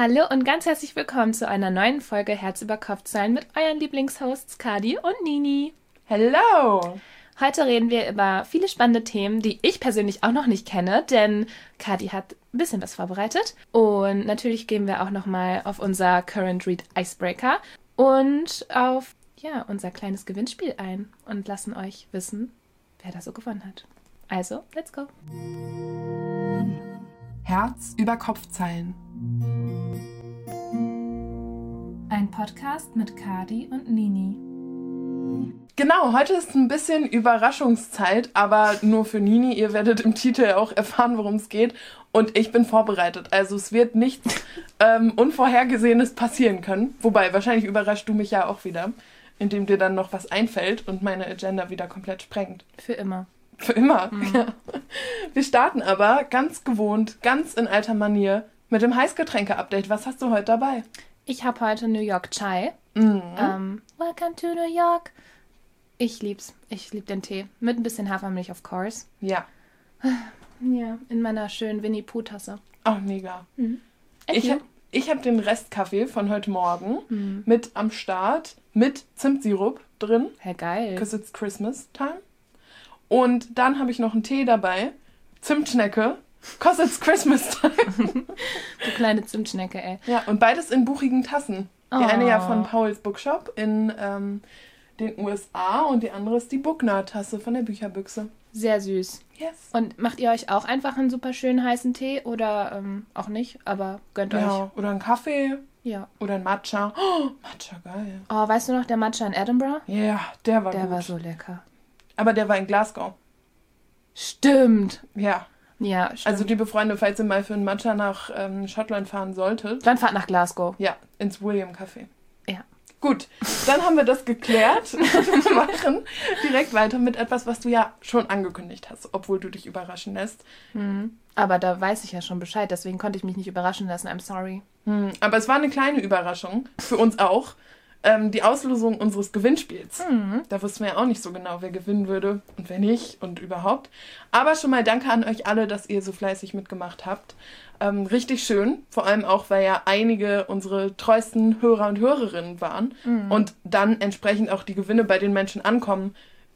Hallo und ganz herzlich willkommen zu einer neuen Folge Herz über Kopf sein mit euren Lieblingshosts Kadi und Nini. Hello! Heute reden wir über viele spannende Themen, die ich persönlich auch noch nicht kenne, denn Kadi hat ein bisschen was vorbereitet. Und natürlich gehen wir auch nochmal auf unser Current Read Icebreaker und auf ja, unser kleines Gewinnspiel ein und lassen euch wissen, wer da so gewonnen hat. Also, let's go! Herz über Kopfzeilen. Ein Podcast mit Kadi und Nini. Genau, heute ist ein bisschen Überraschungszeit, aber nur für Nini. Ihr werdet im Titel auch erfahren, worum es geht. Und ich bin vorbereitet. Also es wird nichts ähm, Unvorhergesehenes passieren können. Wobei, wahrscheinlich überrascht du mich ja auch wieder, indem dir dann noch was einfällt und meine Agenda wieder komplett sprengt. Für immer. Für immer. Mhm. Ja. Wir starten aber ganz gewohnt, ganz in alter Manier mit dem Heißgetränke-Update. Was hast du heute dabei? Ich habe heute New York Chai. Mhm. Ähm, welcome to New York. Ich lieb's. Ich lieb den Tee. Mit ein bisschen Hafermilch, of course. Ja. Ja, in meiner schönen Winnie Pooh-Tasse. Oh, mega. Mhm. Ich habe ich hab den Restkaffee von heute Morgen Mhm. mit am Start mit Zimtsirup drin, Herr geil. because it's Christmas time. Und dann habe ich noch einen Tee dabei, Zimtschnecke, because it's Christmas time. Du kleine Zimtschnecke, ey. ja, und beides in buchigen Tassen. Die Oh. eine ja von Pauls Bookshop in ähm, den USA und die andere ist die Bookner-Tasse von der Bücherbüchse. Sehr süß. Yes. Und macht ihr euch auch einfach einen super schönen heißen Tee oder ähm, auch nicht, aber gönnt euch. Ja, oder ein Kaffee Ja. oder ein Matcha. Oh, Matcha, geil. Oh, weißt du noch, der Matcha in Edinburgh? Ja, der war Der gut. war so lecker. Aber der war in Glasgow. Stimmt. Ja. Ja, stimmt. Also liebe Freunde, falls ihr mal für einen Matcha nach ähm, Schottland fahren solltet, Dann fahrt nach Glasgow. ja, ins William Café. Ja. Gut, dann haben wir das geklärt. wir machen direkt weiter mit etwas, was du ja schon angekündigt hast, obwohl du dich überraschen lässt. Mhm. Aber da weiß ich ja schon Bescheid, deswegen konnte ich mich nicht überraschen lassen. I'm sorry. Hm, aber es war eine kleine Überraschung, für uns auch. Ähm, die Auslosung unseres Gewinnspiels. Mhm. Da wussten wir ja auch nicht so genau, wer gewinnen würde und wer nicht und überhaupt. Aber schon mal danke an euch alle, dass ihr so fleißig mitgemacht habt. Ähm, richtig schön, vor allem auch, weil ja einige unsere treuesten Hörer und Hörerinnen waren und dann entsprechend auch die Gewinne bei den Menschen ankommen,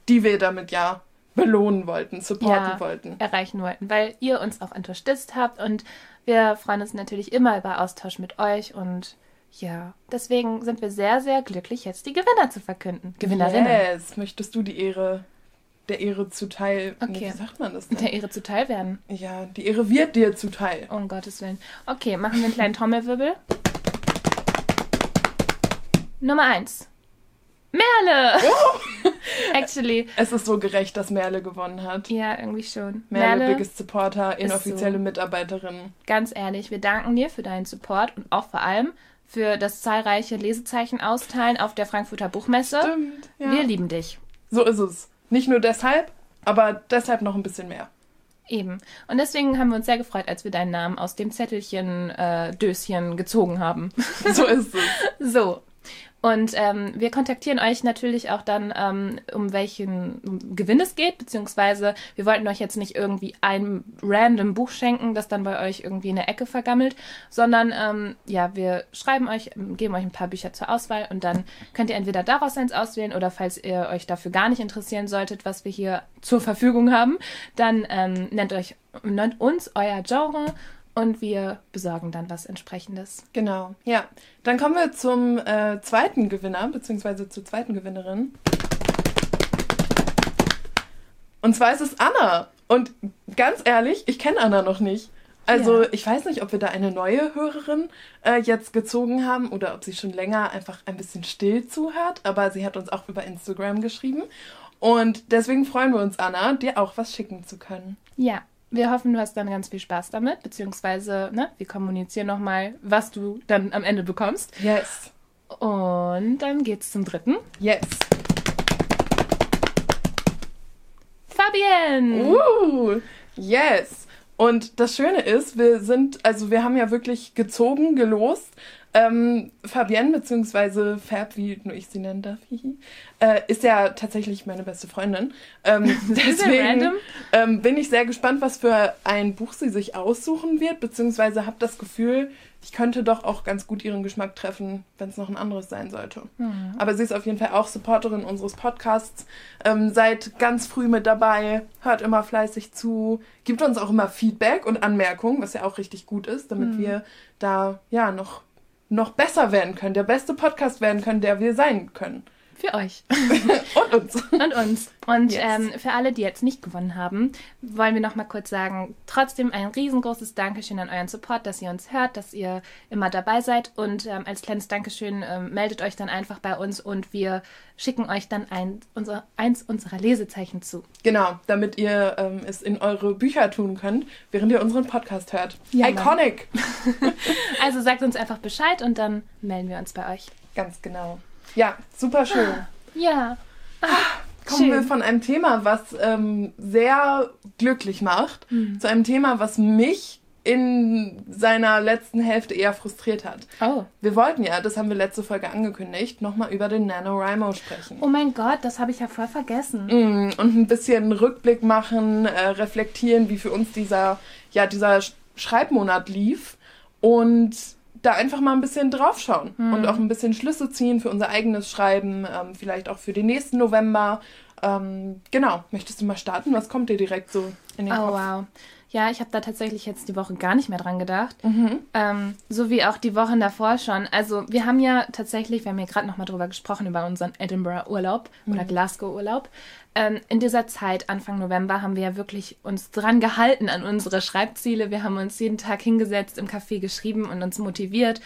die wir damit ja belohnen wollten, supporten Ja. wollten. erreichen wollten, weil ihr uns auch unterstützt habt und wir freuen uns natürlich immer über Austausch mit euch und ja, deswegen sind wir sehr, sehr glücklich, jetzt die Gewinner zu verkünden. Gewinnerinnen. Yes, möchtest du die Ehre, der Ehre zuteil, nee, Okay. wie sagt man das denn? Der Ehre zuteil werden. Ja, die Ehre wird dir zuteil. Um Gottes Willen. Okay, machen wir einen kleinen Trommelwirbel. Nummer eins. Merle! Actually, Es ist so gerecht, dass Merle gewonnen hat. ja, irgendwie schon. Merle, biggest Supporter, inoffizielle so. Mitarbeiterin. ganz ehrlich, wir danken dir für deinen Support und auch vor allem für das zahlreiche Lesezeichen austeilen auf der Frankfurter Buchmesse. Stimmt. Ja. Wir lieben dich. So ist es. Nicht nur deshalb, aber deshalb noch ein bisschen mehr. Eben. Und deswegen haben wir uns sehr gefreut, als wir deinen Namen aus dem Zettelchen äh, Döschen gezogen haben. So ist es. so. Und ähm, wir kontaktieren euch natürlich auch dann, ähm, um welchen Gewinn es geht, beziehungsweise wir wollten euch jetzt nicht irgendwie ein random Buch schenken, das dann bei euch irgendwie in der Ecke vergammelt, sondern ähm, ja, wir schreiben euch, geben euch ein paar Bücher zur Auswahl und dann könnt ihr entweder daraus eins auswählen oder falls ihr euch dafür gar nicht interessieren solltet, was wir hier zur Verfügung haben, dann ähm, nennt euch nennt uns euer Genre und wir besorgen dann was entsprechendes. Genau. Ja. Dann kommen wir zum äh, zweiten Gewinner, beziehungsweise zur zweiten Gewinnerin. Und zwar ist es Anna. Und ganz ehrlich, ich kenne Anna noch nicht. Also Ja. ich weiß nicht, ob wir da eine neue Hörerin äh, jetzt gezogen haben oder ob sie schon länger einfach ein bisschen still zuhört. Aber sie hat uns auch über Instagram geschrieben. Und deswegen freuen wir uns, Anna, dir auch was schicken zu können. Ja, wir hoffen, du hast dann ganz viel Spaß damit, beziehungsweise ne, wir kommunizieren nochmal, was du dann am Ende bekommst. Yes. Und dann geht's zum dritten. Yes. Fabienne! Uh, yes. Und das Schöne ist, wir sind, also wir haben ja wirklich gezogen, gelost. Ähm, Fabienne, beziehungsweise Fab, wie nur ich sie nennen darf, äh, ist ja tatsächlich meine beste Freundin. Ähm, deswegen ähm, bin ich sehr gespannt, was für ein Buch sie sich aussuchen wird, beziehungsweise habe das Gefühl, ich könnte doch auch ganz gut ihren Geschmack treffen, wenn es noch ein anderes sein sollte. Mhm. Aber sie ist auf jeden Fall auch Supporterin unseres Podcasts, ähm, seid ganz früh mit dabei, hört immer fleißig zu, gibt uns auch immer Feedback und Anmerkungen, was ja auch richtig gut ist, damit mhm. wir da ja noch, noch besser werden können, der beste Podcast werden können, der wir sein können. Für euch. und uns. Und uns. Und yes. ähm, für alle, die jetzt nicht gewonnen haben, wollen wir noch mal kurz sagen, trotzdem ein riesengroßes Dankeschön an euren Support, dass ihr uns hört, dass ihr immer dabei seid. Und ähm, als kleines Dankeschön ähm, meldet euch dann einfach bei uns und wir schicken euch dann ein, unser, eins unserer Lesezeichen zu. Genau, damit ihr ähm, es in eure Bücher tun könnt, während ihr unseren Podcast hört. Ja, Iconic! also sagt uns einfach Bescheid und dann melden wir uns bei euch. Ganz genau. Ja, super schön. Ja. Ah, Kommen schön. wir von einem Thema, was ähm, sehr glücklich macht, mhm. zu einem Thema, was mich in seiner letzten Hälfte eher frustriert hat. Oh. Wir wollten ja, das haben wir letzte Folge angekündigt, nochmal über den NaNoWriMo sprechen. Oh mein Gott, das habe ich ja voll vergessen. Mm, und ein bisschen Rückblick machen, äh, reflektieren, wie für uns dieser, ja, dieser Schreibmonat lief. Und da einfach mal ein bisschen draufschauen mhm. und auch ein bisschen Schlüsse ziehen für unser eigenes Schreiben, ähm, vielleicht auch für den nächsten November. Ähm, genau, möchtest du mal starten? Was kommt dir direkt so in den oh, Kopf? Oh wow. Ja, ich habe da tatsächlich jetzt die Woche gar nicht mehr dran gedacht. Mhm. Ähm, so wie auch die Wochen davor schon. Also wir haben ja tatsächlich, wir haben ja gerade nochmal drüber gesprochen, über unseren Edinburgh-Urlaub mhm. oder Glasgow-Urlaub. Ähm, in dieser Zeit, Anfang November, haben wir ja wirklich uns dran gehalten an unsere Schreibziele. Wir haben uns jeden Tag hingesetzt, im Café geschrieben und uns motiviert,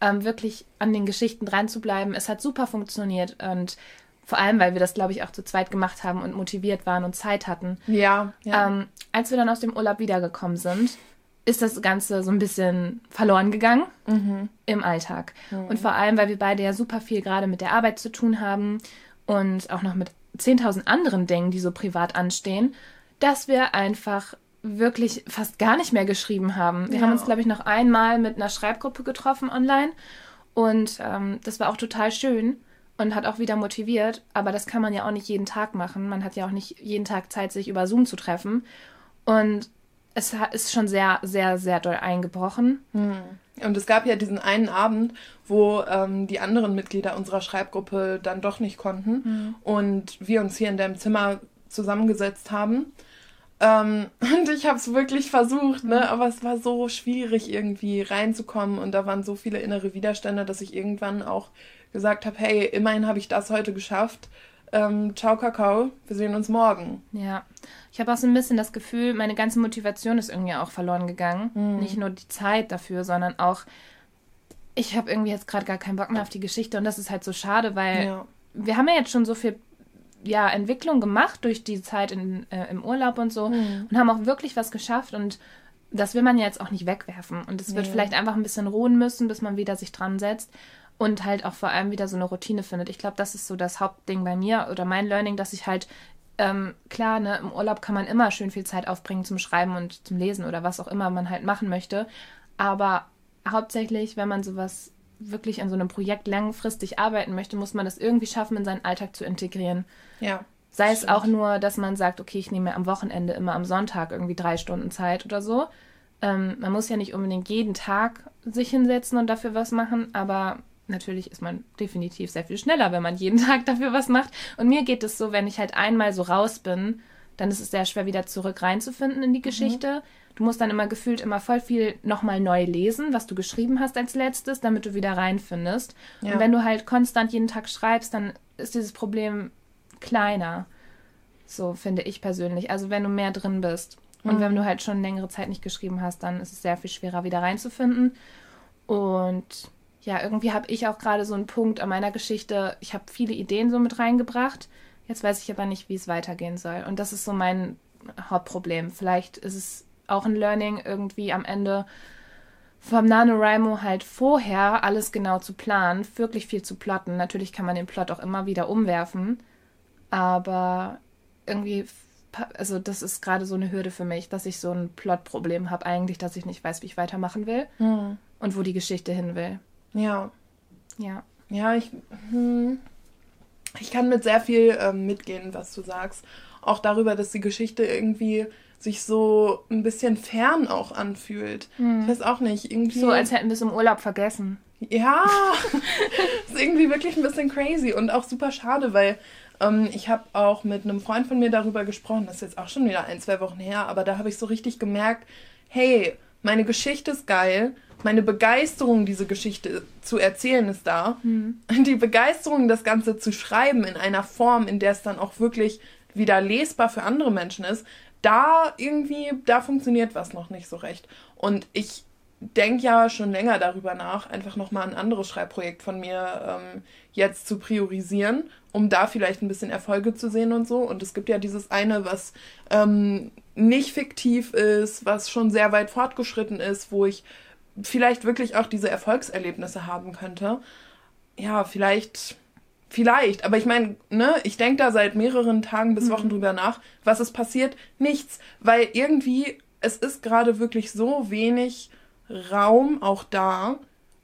ähm, wirklich an den Geschichten dran zu bleiben. Es hat super funktioniert und vor allem, weil wir das, glaube ich, auch zu zweit gemacht haben und motiviert waren und Zeit hatten. Ja. ja. Ähm, als wir dann aus dem Urlaub wiedergekommen sind, ist das Ganze so ein bisschen verloren gegangen mhm. im Alltag. Mhm. Und vor allem, weil wir beide ja super viel gerade mit der Arbeit zu tun haben und auch noch mit 10.000 anderen Dingen, die so privat anstehen, dass wir einfach wirklich fast gar nicht mehr geschrieben haben. Wir ja. haben uns, glaube ich, noch einmal mit einer Schreibgruppe getroffen online und ähm, das war auch total schön und hat auch wieder motiviert. Aber das kann man ja auch nicht jeden Tag machen. Man hat ja auch nicht jeden Tag Zeit, sich über Zoom zu treffen. Und es ist schon sehr, sehr, sehr doll eingebrochen. Hm. Und es gab ja diesen einen Abend, wo ähm, die anderen Mitglieder unserer Schreibgruppe dann doch nicht konnten mhm. und wir uns hier in deinem Zimmer zusammengesetzt haben. Ähm, und ich habe es wirklich versucht, ne? aber es war so schwierig irgendwie reinzukommen und da waren so viele innere Widerstände, dass ich irgendwann auch gesagt habe, hey, immerhin habe ich das heute geschafft. Ähm, ciao Kakao, wir sehen uns morgen. Ja, ich habe auch so ein bisschen das Gefühl, meine ganze Motivation ist irgendwie auch verloren gegangen. Mhm. Nicht nur die Zeit dafür, sondern auch, ich habe irgendwie jetzt gerade gar keinen Bock mehr auf die Geschichte und das ist halt so schade, weil ja. wir haben ja jetzt schon so viel ja, Entwicklung gemacht durch die Zeit in, äh, im Urlaub und so mhm. und haben auch wirklich was geschafft und das will man ja jetzt auch nicht wegwerfen. Und es wird ja. vielleicht einfach ein bisschen ruhen müssen, bis man wieder sich dran setzt und halt auch vor allem wieder so eine Routine findet. Ich glaube, das ist so das Hauptding bei mir oder mein Learning, dass ich halt ähm, klar, ne, im Urlaub kann man immer schön viel Zeit aufbringen zum Schreiben und zum Lesen oder was auch immer man halt machen möchte. Aber hauptsächlich, wenn man sowas wirklich an so einem Projekt langfristig arbeiten möchte, muss man das irgendwie schaffen, in seinen Alltag zu integrieren. Ja. Sei es auch nur, dass man sagt, okay, ich nehme am Wochenende immer am Sonntag irgendwie drei Stunden Zeit oder so. Ähm, man muss ja nicht unbedingt jeden Tag sich hinsetzen und dafür was machen, aber natürlich ist man definitiv sehr viel schneller, wenn man jeden Tag dafür was macht. Und mir geht es so, wenn ich halt einmal so raus bin, dann ist es sehr schwer, wieder zurück reinzufinden in die mhm. Geschichte. Mhm. Du musst dann immer gefühlt immer voll viel nochmal neu lesen, was du geschrieben hast als letztes, damit du wieder reinfindest. Ja. Und wenn du halt konstant jeden Tag schreibst, dann ist dieses Problem kleiner. So finde ich persönlich. Also wenn du mehr drin bist. Und mhm. wenn du halt schon längere Zeit nicht geschrieben hast, dann ist es sehr viel schwerer, wieder reinzufinden. Und ja, irgendwie habe ich auch gerade so einen Punkt an meiner Geschichte. Ich habe viele Ideen so mit reingebracht. Jetzt weiß ich aber nicht, wie es weitergehen soll. Und das ist so mein Hauptproblem. Vielleicht ist es auch ein Learning irgendwie am Ende vom NaNoWriMo halt vorher alles genau zu planen, wirklich viel zu plotten. Natürlich kann man den Plot auch immer wieder umwerfen, aber irgendwie, also das ist gerade so eine Hürde für mich, dass ich so ein Plotproblem habe eigentlich, dass ich nicht weiß, wie ich weitermachen will mhm. und wo die Geschichte hin will. Ja. Ja. Ja, ich, hm, ich kann mit sehr viel ähm, mitgehen, was du sagst. Auch darüber, dass die Geschichte irgendwie sich so ein bisschen fern auch anfühlt. Ich weiß auch nicht, irgendwie. So, als hätten wir es im Urlaub vergessen. Ja, ist irgendwie wirklich ein bisschen crazy und auch super schade, weil ähm, ich habe auch mit einem Freund von mir darüber gesprochen, das ist jetzt auch schon wieder ein, zwei Wochen her, aber da habe ich so richtig gemerkt, hey, meine Geschichte ist geil, meine Begeisterung, diese Geschichte zu erzählen, ist da. Die Begeisterung, das Ganze zu schreiben in einer Form, in der es dann auch wirklich wieder lesbar für andere Menschen ist, da irgendwie, da funktioniert was noch nicht so recht. Und ich denke ja schon länger darüber nach, einfach nochmal ein anderes Schreibprojekt von mir ähm, jetzt zu priorisieren, um da vielleicht ein bisschen Erfolge zu sehen und so. Und es gibt ja dieses eine, was ähm, nicht fiktiv ist, was schon sehr weit fortgeschritten ist, wo ich vielleicht wirklich auch diese Erfolgserlebnisse haben könnte. Ja, vielleicht, vielleicht. Aber ich meine, ne, ich denke da seit mehreren Tagen bis Wochen drüber nach. Was ist passiert? Nichts. Weil irgendwie, es ist gerade wirklich so wenig Raum auch da,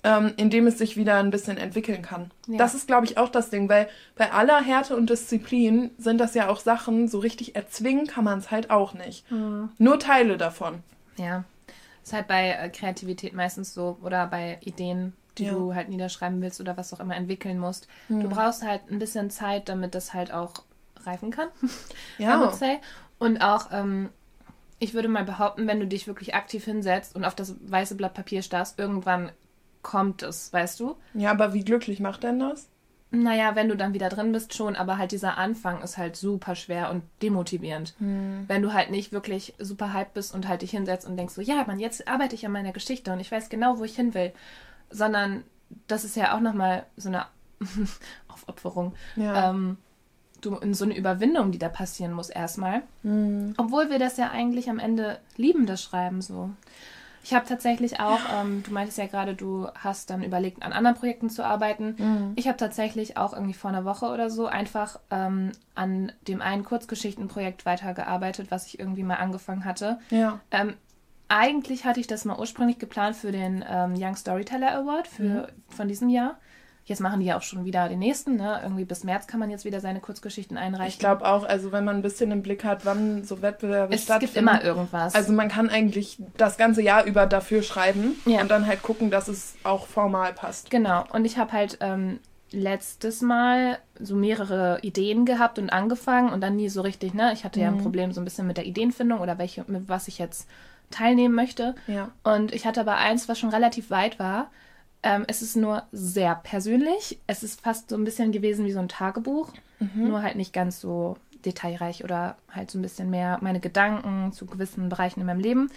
ähm, in dem es sich wieder ein bisschen entwickeln kann. Ja. Das ist, glaube ich, auch das Ding, weil bei aller Härte und Disziplin sind das ja auch Sachen, so richtig erzwingen kann man es halt auch nicht. Nur Teile davon. Ja. Ist halt bei äh, Kreativität meistens so oder bei Ideen, die Ja. du halt niederschreiben willst oder was auch immer entwickeln musst. Du brauchst halt ein bisschen Zeit, damit das halt auch reifen kann. Ja. Und auch, ähm, ich würde mal behaupten, wenn du dich wirklich aktiv hinsetzt und auf das weiße Blatt Papier starrst, irgendwann kommt es, weißt du? Ja, aber wie glücklich macht denn das? Naja, wenn du dann wieder drin bist, schon, aber halt dieser Anfang ist halt super schwer und demotivierend. Wenn du halt nicht wirklich super hype bist und halt dich hinsetzt und denkst so, ja, Mann, jetzt arbeite ich an meiner Geschichte und ich weiß genau, wo ich hin will. Sondern das ist ja auch nochmal so eine Aufopferung. Ja. Ähm, du, in so eine Überwindung, die da passieren muss erstmal. Obwohl wir das ja eigentlich am Ende lieben, das Schreiben so. Ich habe tatsächlich auch, ähm, du meintest ja gerade, du hast dann überlegt, an anderen Projekten zu arbeiten. Ich habe tatsächlich auch irgendwie vor einer Woche oder so einfach ähm, an dem einen Kurzgeschichtenprojekt weitergearbeitet, was ich irgendwie mal angefangen hatte. Ja. Ähm, eigentlich hatte ich das mal ursprünglich geplant für den ähm, Young Storyteller Award für, von diesem Jahr. Jetzt machen die ja auch schon wieder den nächsten, ne? Irgendwie bis März kann man jetzt wieder seine Kurzgeschichten einreichen. Ich glaube auch, also wenn man ein bisschen im Blick hat, wann so Wettbewerbe es stattfinden. gibt immer irgendwas. Also man kann eigentlich das ganze Jahr über dafür schreiben Ja. und dann halt gucken, dass es auch formal passt. Genau, und ich habe halt ähm, letztes Mal so mehrere Ideen gehabt und angefangen und dann nie so richtig, ne? Ich hatte ja ein Problem so ein bisschen mit der Ideenfindung oder welche, mit was ich jetzt teilnehmen möchte. Ja. Und ich hatte aber eins, was schon relativ weit war. Ähm, es ist nur sehr persönlich. Es ist fast so ein bisschen gewesen wie so ein Tagebuch, nur halt nicht ganz so detailreich oder halt so ein bisschen mehr meine Gedanken zu gewissen Bereichen in meinem Leben.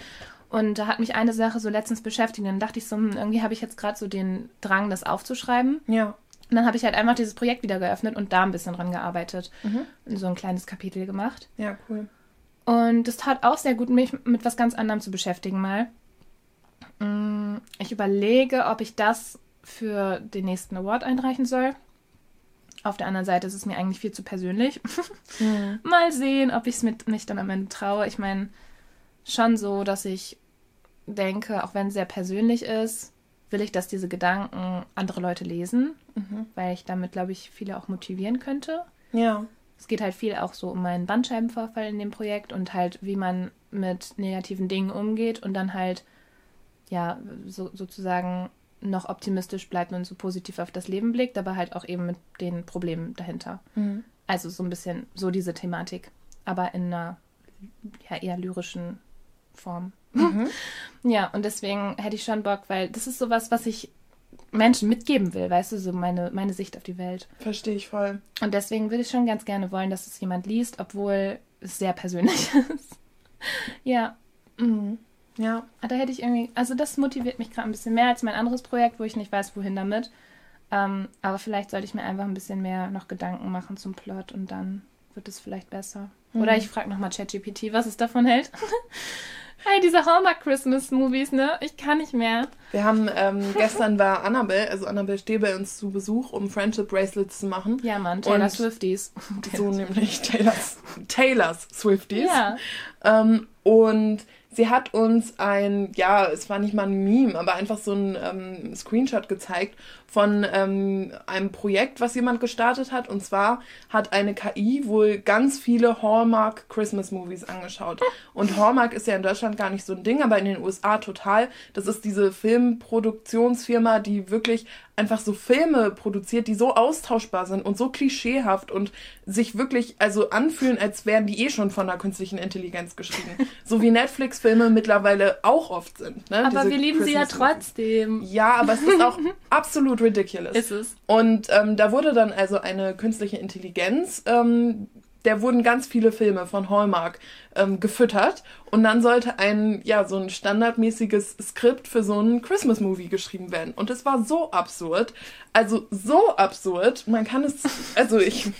Und da hat mich eine Sache so letztens beschäftigt. Und dann dachte ich so, hm, irgendwie habe ich jetzt gerade so den Drang, das aufzuschreiben. Ja. Und dann habe ich halt einfach dieses Projekt wieder geöffnet und da ein bisschen dran gearbeitet. Und so ein kleines Kapitel gemacht. Ja, cool. Und es tat auch sehr gut, mich mit was ganz anderem zu beschäftigen mal. Mm, Ich überlege, ob ich das für den nächsten Award einreichen soll. Auf der anderen Seite ist es mir eigentlich viel zu persönlich. Mal sehen, ob ich es mit mich dann am Ende traue. Ich meine, schon so, dass ich denke, auch wenn es sehr persönlich ist, will ich, dass diese Gedanken andere Leute lesen, weil ich damit, glaube ich, viele auch motivieren könnte. Ja. Es geht halt viel auch so um meinen Bandscheibenvorfall in dem Projekt und halt, wie man mit negativen Dingen umgeht und dann halt, ja, so, sozusagen noch optimistisch bleibt und so positiv auf das Leben blickt, aber halt auch eben mit den Problemen dahinter. Also so ein bisschen so diese Thematik, aber in einer ja, eher lyrischen Form. Ja, und deswegen hätte ich schon Bock, weil das ist sowas, was ich Menschen mitgeben will, weißt du, so meine, meine Sicht auf die Welt. Verstehe ich voll. Und deswegen würde ich schon ganz gerne wollen, dass es jemand liest, obwohl es sehr persönlich ist. ja, Ja. da hätte ich irgendwie, also das motiviert mich gerade ein bisschen mehr als mein anderes Projekt, wo ich nicht weiß, wohin damit. Ähm, aber vielleicht sollte ich mir einfach ein bisschen mehr noch Gedanken machen zum Plot und dann wird es vielleicht besser. Oder ich frage nochmal ChatGPT, was es davon hält. hey, diese Hallmark Christmas Movies, ne? Ich kann nicht mehr. Wir haben, ähm, gestern war Annabelle, also Annabelle steht bei uns zu Besuch, um Friendship Bracelets zu machen. Ja, Mann, Taylor Und Swifties. So nämlich Taylors, Taylors Swifties. Ja. Ähm, und sie hat uns ein, ja, es war nicht mal ein Meme, aber einfach so ein ähm, Screenshot gezeigt von ähm, einem Projekt, was jemand gestartet hat. Und zwar hat eine KI wohl ganz viele Hallmark Christmas Movies angeschaut. Und Hallmark ist ja in Deutschland gar nicht so ein Ding, aber in den USA total. Das ist diese Filmproduktionsfirma, die wirklich einfach so Filme produziert, die so austauschbar sind und so klischeehaft und sich wirklich also anfühlen, als wären die eh schon von der künstlichen Intelligenz geschrieben. so wie Netflix-Filme mittlerweile auch oft sind. Ne? Aber Diese wir lieben sie ja trotzdem. Ja, aber es ist auch absolut ridiculous. Ist es. Und ähm, da wurde dann also eine künstliche Intelligenz ähm, der wurden ganz viele Filme von Hallmark ähm, gefüttert und dann sollte ein, ja, so ein standardmäßiges Skript für so einen Christmas-Movie geschrieben werden. Und es war so absurd. Also so absurd. Man kann es, also ich,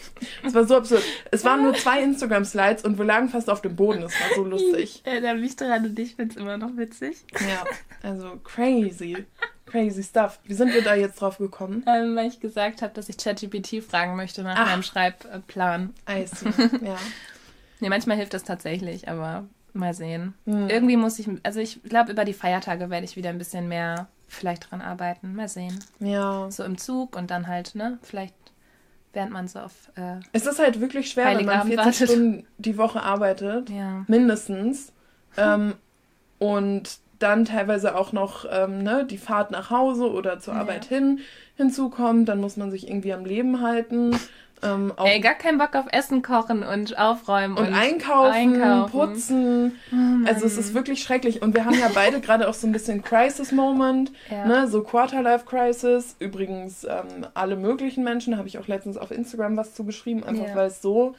es war so absurd. Es waren nur zwei Instagram-Slides und wir lagen fast auf dem Boden. Es war so lustig. Ich erinnere mich daran und ich finde es immer noch witzig. Ja, also crazy. Crazy stuff. Wie sind wir da jetzt drauf gekommen? Ähm, weil ich gesagt habe, dass ich ChatGPT fragen möchte nach Ach. meinem Schreibplan. I see. ja. Nee, manchmal hilft das tatsächlich, aber mal sehen. Hm. Irgendwie muss ich, also ich glaube, über die Feiertage werde ich wieder ein bisschen mehr vielleicht dran arbeiten. Mal sehen. Ja. So im Zug und dann halt, ne, vielleicht während man so auf. Äh, es ist halt wirklich schwer, wenn man 40 wartet. Stunden die Woche arbeitet. Ja. Mindestens. Ähm, und dann teilweise auch noch ähm, ne, die Fahrt nach Hause oder zur ja. Arbeit hin hinzukommt. Dann muss man sich irgendwie am Leben halten. Ähm, Ey, gar keinen Bock auf Essen kochen und aufräumen und, und einkaufen, einkaufen, putzen. Oh also es ist wirklich schrecklich. Und wir haben ja beide gerade auch so ein bisschen Crisis-Moment, ja. ne? so Quarter-Life-Crisis. Übrigens ähm, alle möglichen Menschen, habe ich auch letztens auf Instagram was zu geschrieben, einfach ja. weil es so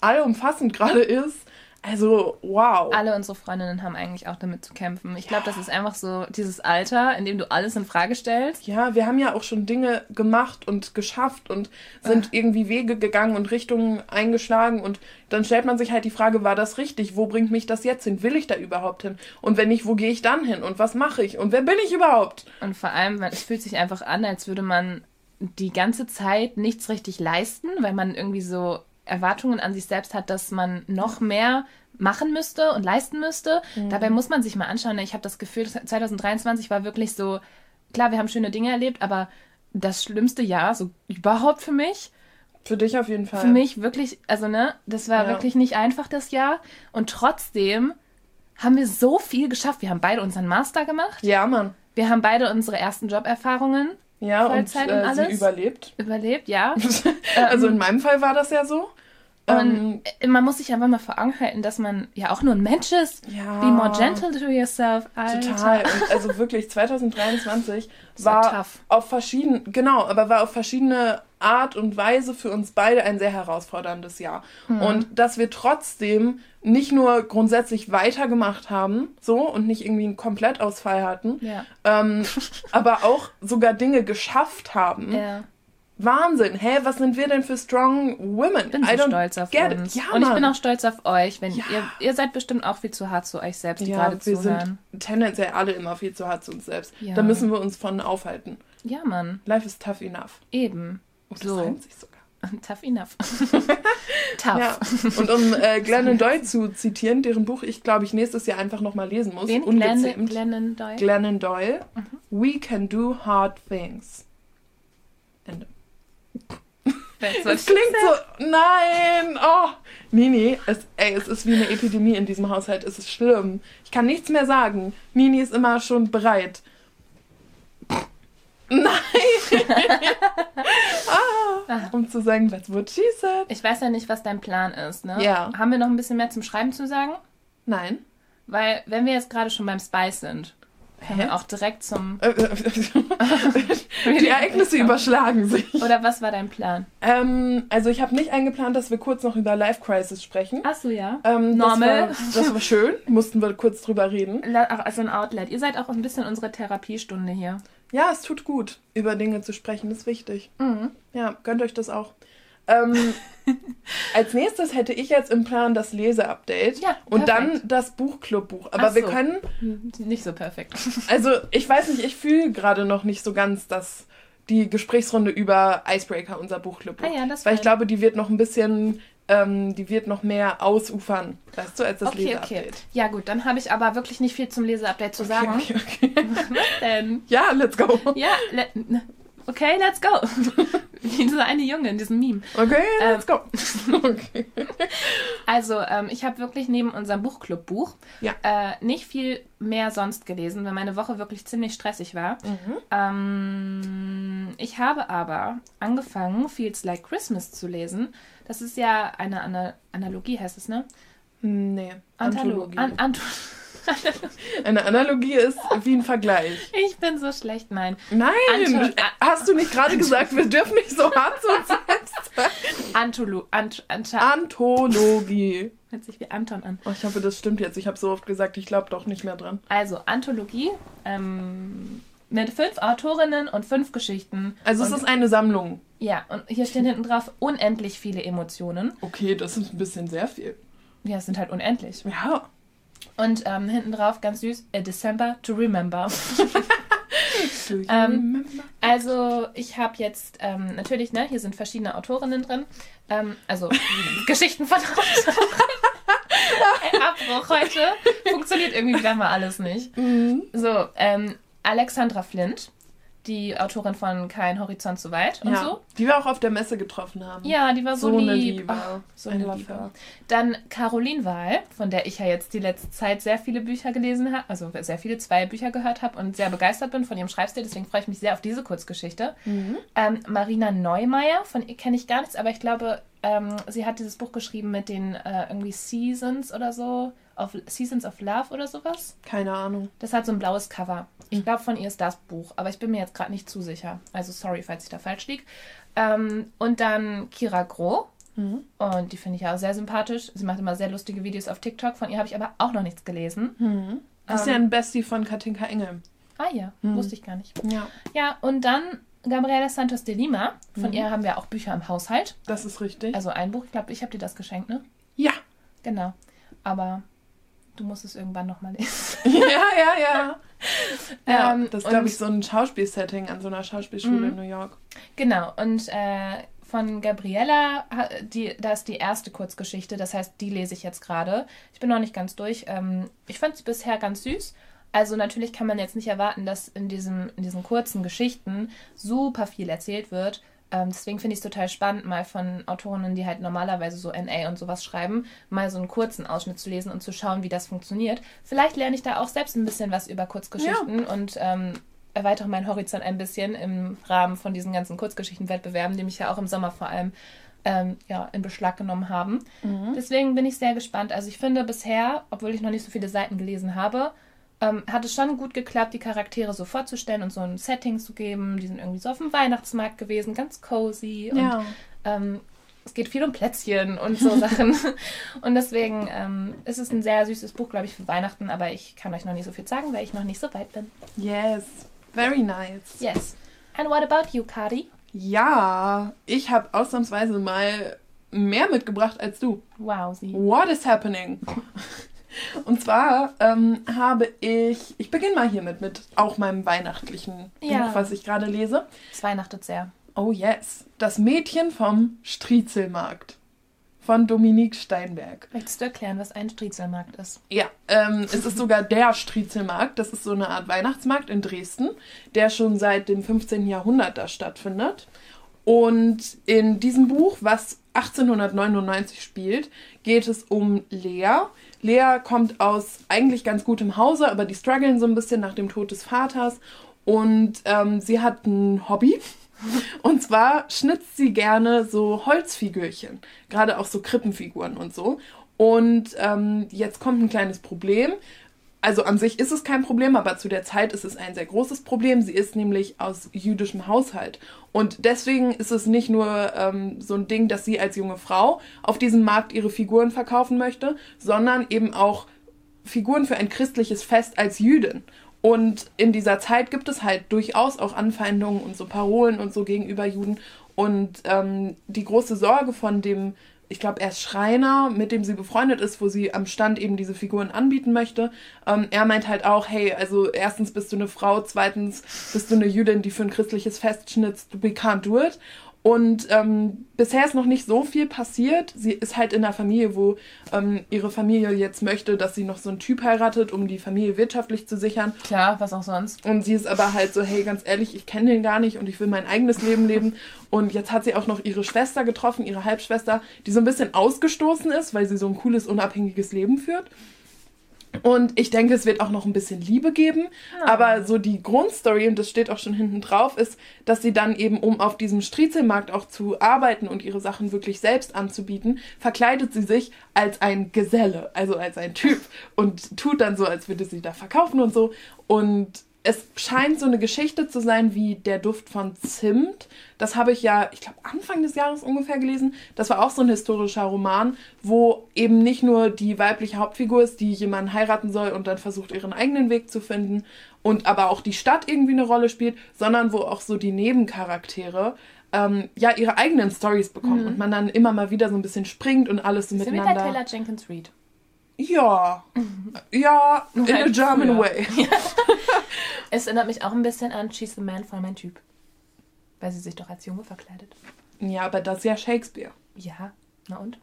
allumfassend gerade ist. Also, wow. Alle unsere Freundinnen haben eigentlich auch damit zu kämpfen. Ich ja. glaube, das ist einfach so dieses Alter, in dem du alles in Frage stellst. Ja, wir haben ja auch schon Dinge gemacht und geschafft und sind Ach. irgendwie Wege gegangen und Richtungen eingeschlagen und dann stellt man sich halt die Frage, war das richtig? Wo bringt mich das jetzt hin? Will ich da überhaupt hin? Und wenn nicht, wo gehe ich dann hin? Und was mache ich? Und wer bin ich überhaupt? Und vor allem, es fühlt sich einfach an, als würde man die ganze Zeit nichts richtig leisten, weil man irgendwie so Erwartungen an sich selbst hat, dass man noch mehr machen müsste und leisten müsste. Mhm. Dabei muss man sich mal anschauen. Ich habe das Gefühl, 2023 war wirklich so, klar, wir haben schöne Dinge erlebt, aber das schlimmste Jahr so überhaupt für mich. Für dich auf jeden Fall. Für mich wirklich, also ne, das war ja. wirklich nicht einfach das Jahr. Und trotzdem haben wir so viel geschafft. Wir haben beide unseren Master gemacht. Ja, Mann. Wir haben beide unsere ersten Joberfahrungen. Ja, Vollzeit und, äh, und alles. sie überlebt. Überlebt, ja. also in meinem Fall war das ja so. Und ähm, man muss sich einfach mal vor Augen halten, dass man ja auch nur ein Mensch ist. Ja, Be more gentle to yourself. Alter. Total. Und also wirklich 2023 war, war auf verschiedene, genau, aber war auf verschiedene Art und Weise für uns beide ein sehr herausforderndes Jahr. Mhm. Und dass wir trotzdem nicht nur grundsätzlich weitergemacht haben, so und nicht irgendwie einen Komplettausfall hatten, ja. ähm, aber auch sogar Dinge geschafft haben, ja. Wahnsinn. Hä, was sind wir denn für strong women? Ich bin so stolz auf uns. Ja, und ich bin auch stolz auf euch. Wenn ja. ihr, ihr seid bestimmt auch viel zu hart zu euch selbst, die ja, gerade wir zuhören. sind tendenziell alle immer viel zu hart zu uns selbst. Ja. Da müssen wir uns von aufhalten. Ja, Mann. Life is tough enough. Eben. Oh, das so. reimt sich sogar. Tough enough. tough. Ja. Und um äh, Glennon Doyle zu zitieren, deren Buch ich, glaube ich, nächstes Jahr einfach nochmal lesen muss. Wen? Ungezähmt. Glennon Doyle? Glennon Doyle. Mhm. We can do hard things. Ende. Es klingt so. Nein! Oh! Nini, es, ey, es ist wie eine Epidemie in diesem Haushalt. Es ist schlimm. Ich kann nichts mehr sagen. Nini ist immer schon bereit. Nein! ah, um zu sagen, that's what she said. Ich weiß ja nicht, was dein Plan ist, ne? Ja. Haben wir noch ein bisschen mehr zum Schreiben zu sagen? Nein. Weil, wenn wir jetzt gerade schon beim Spice sind, wir auch direkt zum. Die Ereignisse überschlagen sich. Oder was war dein Plan? Ähm, also ich habe nicht eingeplant, dass wir kurz noch über Life Crisis sprechen. Ach so, ja. Ähm, Normal. Das war, das war schön. Mussten wir kurz drüber reden. Also ein Outlet. Ihr seid auch ein bisschen unsere Therapiestunde hier. Ja, es tut gut, über Dinge zu sprechen. Das ist wichtig. Mhm. Ja, gönnt euch das auch. Ähm, als nächstes hätte ich jetzt im Plan das Leseupdate ja, und dann das Buchclubbuch. Aber so. wir können. Nicht so perfekt. Also, ich weiß nicht, ich fühle gerade noch nicht so ganz das, die Gesprächsrunde über Icebreaker, unser Buchclubbuch. Ah ja, das Weil ich glaube, die wird noch ein bisschen ähm, die wird noch mehr ausufern, weißt du, als das Okay, okay. Leseupdate. Ja gut, dann habe ich aber wirklich nicht viel zum Leseupdate zu sagen. Okay, okay, okay. Was denn? ja, let's go. Ja, le okay, let's go. Dieser eine Junge in diesem Meme. Okay, Ähm. let's go. okay. Also, ähm, ich habe wirklich neben unserem Buchclub-Buch Ja. äh, nicht viel mehr sonst gelesen, weil meine Woche wirklich ziemlich stressig war. Mhm. Ähm, ich habe aber angefangen, Feels Like Christmas zu lesen. Das ist ja eine Ana Analogie, heißt es, ne? Nee, Antalo Anthologie. An Anto Eine Analogie ist wie ein Vergleich. ich bin so schlecht, nein. Nein, Anto- hast du nicht gerade gesagt, wir dürfen nicht so hart zu uns selbst sein? Antolo Ant Anta Anthologie. hört sich wie Anton an. Oh, ich hoffe, das stimmt jetzt. Ich habe so oft gesagt, ich glaube doch nicht mehr dran. Also, Anthologie ähm, mit fünf Autorinnen und fünf Geschichten. Also es ist eine Sammlung. Ja, und hier stehen hinten drauf unendlich viele Emotionen. Okay, das ist ein bisschen sehr viel. Ja, es sind halt unendlich. Ja. Und ähm, hinten drauf, ganz süß, A December to Remember. Ähm, Also, ich habe jetzt ähm, natürlich, ne, hier sind verschiedene Autorinnen drin. Ähm, also, Geschichten von Autoren. Abbruch heute. Funktioniert irgendwie wieder mal alles nicht. Mhm. So, ähm, Alexandra Flint, die Autorin von Kein Horizont zu weit und ja. so. Die wir auch auf der Messe getroffen haben. Ja, die war so, So lieb. eine Liebe. Ach, so eine Liebe. her. Dann Caroline Wahl, von der ich ja jetzt die letzte Zeit sehr viele Bücher gelesen habe, also sehr viele, zwei Bücher gehört habe und sehr begeistert bin von ihrem Schreibstil. Deswegen freue ich mich sehr auf diese Kurzgeschichte. Mhm. Ähm, Marina Neumeier, von ihr kenne ich gar nichts, aber ich glaube, ähm, sie hat dieses Buch geschrieben mit den äh, irgendwie Seasons oder so, of, Seasons of Love oder sowas. Keine Ahnung. Das hat so ein blaues Cover. Ich glaube, von ihr ist das Buch, aber ich bin mir jetzt gerade nicht zu sicher. Also sorry, falls ich da falsch liege. Ähm, und dann Kira Groh. Mhm. Und die finde ich ja auch sehr sympathisch. Sie macht immer sehr lustige Videos auf TikTok. Von ihr habe ich aber auch noch nichts gelesen. Mhm. Das ist ja ein Bestie von Katinka Engel. Ah ja, Mhm. wusste ich gar nicht. Ja, Ja, und dann Gabriela Santos de Lima. Von Mhm. ihr haben wir auch Bücher im Haushalt. das ist richtig. Also ein Buch. Ich glaube, ich habe dir das geschenkt, ne? ja. Genau. Aber du musst es irgendwann nochmal lesen. ja, ja, ja. Ja, Ähm, das ist, glaube ich, so ein Schauspielsetting an so einer Schauspielschule Mhm. in New York. Genau, und äh, von Gabriella, die, da ist die erste Kurzgeschichte, das heißt, die lese ich jetzt gerade. Ich bin noch nicht ganz durch. Ähm, ich fand sie bisher ganz süß. Also natürlich kann man jetzt nicht erwarten, dass in, diesem, in diesen kurzen Geschichten super viel erzählt wird. Ähm, deswegen finde ich es total spannend, mal von Autorinnen, die halt normalerweise so NA und sowas schreiben, mal so einen kurzen Ausschnitt zu lesen und zu schauen, wie das funktioniert. Vielleicht lerne ich da auch selbst ein bisschen was über Kurzgeschichten und ähm, erweitere meinen Horizont ein bisschen im Rahmen von diesen ganzen Kurzgeschichtenwettbewerben, die mich ja auch im Sommer vor allem ähm, ja, in Beschlag genommen haben. Deswegen bin ich sehr gespannt. Also ich finde bisher, obwohl ich noch nicht so viele Seiten gelesen habe, ähm, hat es schon gut geklappt, die Charaktere so vorzustellen und so ein Setting zu geben. Die sind irgendwie so auf dem Weihnachtsmarkt gewesen, ganz cozy. Und ähm, es geht viel um Plätzchen und so Sachen. Und deswegen ähm, ist es ein sehr süßes Buch, glaube ich, für Weihnachten. Aber ich kann euch noch nicht so viel sagen, weil ich noch nicht so weit bin. Yes. Very nice. Yes. And what about you, Kari? Ja, ich habe ausnahmsweise mal mehr mitgebracht als du. Wow, sie. What is happening? Und zwar ähm, habe ich, ich beginne mal hiermit, mit auch meinem weihnachtlichen Ja. Buch, was ich gerade lese. Es weihnachtet sehr. Oh yes. Das Mädchen vom Striezelmarkt von Dominique Steinberg. Möchtest du erklären, was ein Striezelmarkt ist? Ja, ähm, es ist sogar der Striezelmarkt. Das ist so eine Art Weihnachtsmarkt in Dresden, der schon seit dem 15. Jahrhundert da stattfindet. Und in diesem Buch, was 1899 spielt, geht es um Lea. Lea kommt aus eigentlich ganz gutem Hause, aber die strugglen so ein bisschen nach dem Tod des Vaters. Und ähm, sie hat ein Hobby. Und zwar schnitzt sie gerne so Holzfigürchen, gerade auch so Krippenfiguren und so. Und ähm, jetzt kommt ein kleines Problem. Also an sich ist es kein Problem, aber zu der Zeit ist es ein sehr großes Problem. Sie ist nämlich aus jüdischem Haushalt. Und deswegen ist es nicht nur ähm, so ein Ding, dass sie als junge Frau auf diesem Markt ihre Figuren verkaufen möchte, sondern eben auch Figuren für ein christliches Fest als Jüdin. Und in dieser Zeit gibt es halt durchaus auch Anfeindungen und so Parolen und so gegenüber Juden. Und ähm, die große Sorge von dem, ich glaube, er ist Schreiner, mit dem sie befreundet ist, wo sie am Stand eben diese Figuren anbieten möchte. Ähm, er meint halt auch, hey, also erstens bist du eine Frau, zweitens bist du eine Jüdin, die für ein christliches Fest schnitzt, we can't do it. Und ähm, bisher ist noch nicht so viel passiert. Sie ist halt in einer Familie, wo ähm, ihre Familie jetzt möchte, dass sie noch so einen Typ heiratet, um die Familie wirtschaftlich zu sichern. Klar, was auch sonst. Und sie ist aber halt so, hey, ganz ehrlich, ich kenne den gar nicht und ich will mein eigenes Leben leben. Und jetzt hat sie auch noch ihre Schwester getroffen, ihre Halbschwester, die so ein bisschen ausgestoßen ist, weil sie so ein cooles, unabhängiges Leben führt. Und ich denke, es wird auch noch ein bisschen Liebe geben. Ja. Aber so die Grundstory, und das steht auch schon hinten drauf, ist, dass sie dann eben, um auf diesem Striezelmarkt auch zu arbeiten und ihre Sachen wirklich selbst anzubieten, verkleidet sie sich als ein Geselle, also als ein Typ und tut dann so, als würde sie da verkaufen und so. Und es scheint so eine Geschichte zu sein wie der Duft von Zimt. Das habe ich ja, ich glaube, Anfang des Jahres ungefähr gelesen. Das war auch so ein historischer Roman, wo eben nicht nur die weibliche Hauptfigur ist, die jemanden heiraten soll und dann versucht, ihren eigenen Weg zu finden und aber auch die Stadt irgendwie eine Rolle spielt, sondern wo auch so die Nebencharaktere ähm, ja ihre eigenen Stories bekommen Mhm. und man dann immer mal wieder so ein bisschen springt und alles so Sind wir bei miteinander. Taylor Jenkins Reid? Ja, ja, in a German way. Es erinnert mich auch ein bisschen an She's the Man von mein Typ. Weil sie sich doch als Junge verkleidet. Ja, aber das ist ja Shakespeare. Ja, na und?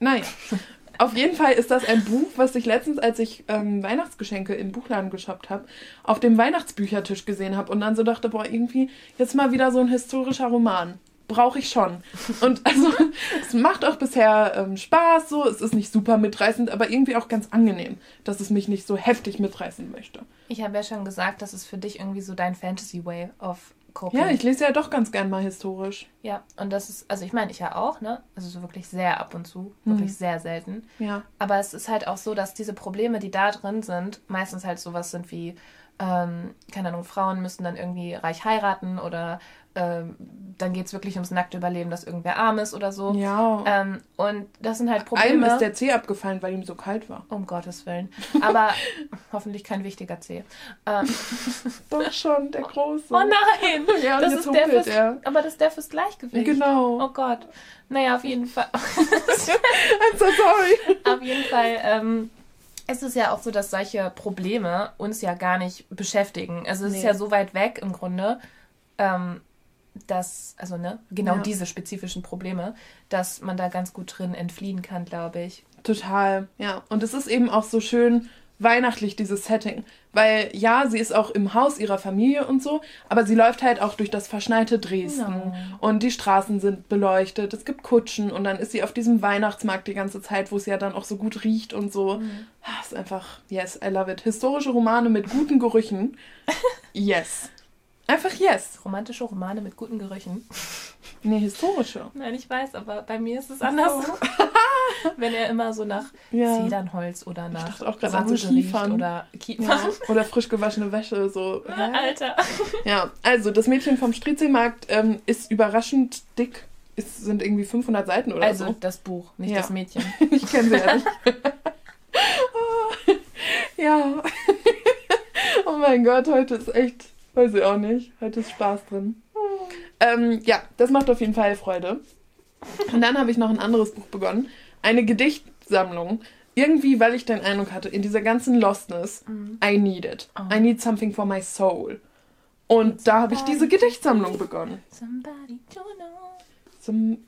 Naja, auf jeden Fall ist das ein Buch, was ich letztens, als ich ähm, Weihnachtsgeschenke im Buchladen geshoppt habe, auf dem Weihnachtsbüchertisch gesehen habe und dann so dachte, boah, irgendwie jetzt mal wieder so ein historischer Roman. Brauche ich schon. Und also, es macht auch bisher ähm, Spaß, so. Es ist nicht super mitreißend, aber irgendwie auch ganz angenehm, dass es mich nicht so heftig mitreißen möchte. Ich habe ja schon gesagt, das ist für dich irgendwie so dein Fantasy-Way of Coping. Ja, ich lese ja doch ganz gern mal historisch. Ja, und das ist, also ich meine, ich ja auch, ne? Also so wirklich sehr ab und zu, wirklich Mhm. sehr selten. Ja. Aber es ist halt auch so, dass diese Probleme, die da drin sind, meistens halt sowas sind wie, ähm, keine Ahnung, Frauen müssen dann irgendwie reich heiraten oder ähm, dann geht es wirklich ums nackte Überleben, dass irgendwer arm ist oder so. Ja. Ähm, und das sind halt Einem Probleme. ist der Zeh abgefallen, weil ihm so kalt war. um Gottes Willen. Aber hoffentlich kein wichtiger C. Ähm, Doch schon, der Große. oh nein! Ja, das ist der fürs, er. Aber das ist der fürs Gleichgewicht. Genau. Oh Gott. Naja, auf jeden Fall. I'm so sorry. Auf jeden Fall ähm, es ist ja auch so, dass solche Probleme uns ja gar nicht beschäftigen. Also es ist Nee. ja so weit weg im Grunde, ähm, dass, also ne, genau Ja. diese spezifischen Probleme, dass man da ganz gut drin entfliehen kann, glaube ich. Total, ja. Und es ist eben auch so schön weihnachtlich, dieses Setting. Weil ja, sie ist auch im Haus ihrer Familie und so, aber sie läuft halt auch durch das verschneite Dresden. Genau. Und die Straßen sind beleuchtet, es gibt Kutschen und dann ist sie auf diesem Weihnachtsmarkt die ganze Zeit, wo es ja dann auch so gut riecht und so. Ah, ist einfach, yes, I love it. Historische Romane mit guten Gerüchen. Yes. Einfach yes. Romantische Romane mit guten Gerüchen. Nee, historische. Nein, ich weiß, aber bei mir ist es anders. Wenn er immer so nach Ja. Zedernholz oder nach dachte auch gerade an so Kiefern. oder Kiefern. Ja. Oder frisch gewaschene Wäsche, so. Hä? Alter. Ja, also das Mädchen vom Striezelmarkt ähm, ist überraschend dick. Es sind irgendwie 500 Seiten oder Also so. das Buch, nicht Ja. das Mädchen. Ich kenne sie ja nicht. ja. oh mein Gott, heute ist echt, weiß ich auch nicht, heute ist Spaß drin. Ähm, ja, das macht auf jeden Fall Freude. Und dann habe ich noch ein anderes Buch begonnen. Eine Gedichtsammlung. Irgendwie, weil ich den Eindruck hatte, in dieser ganzen Lostness, I need it. Oh. I need something for my soul. Und da habe ich diese Gedichtsammlung begonnen. Somebody to know. Some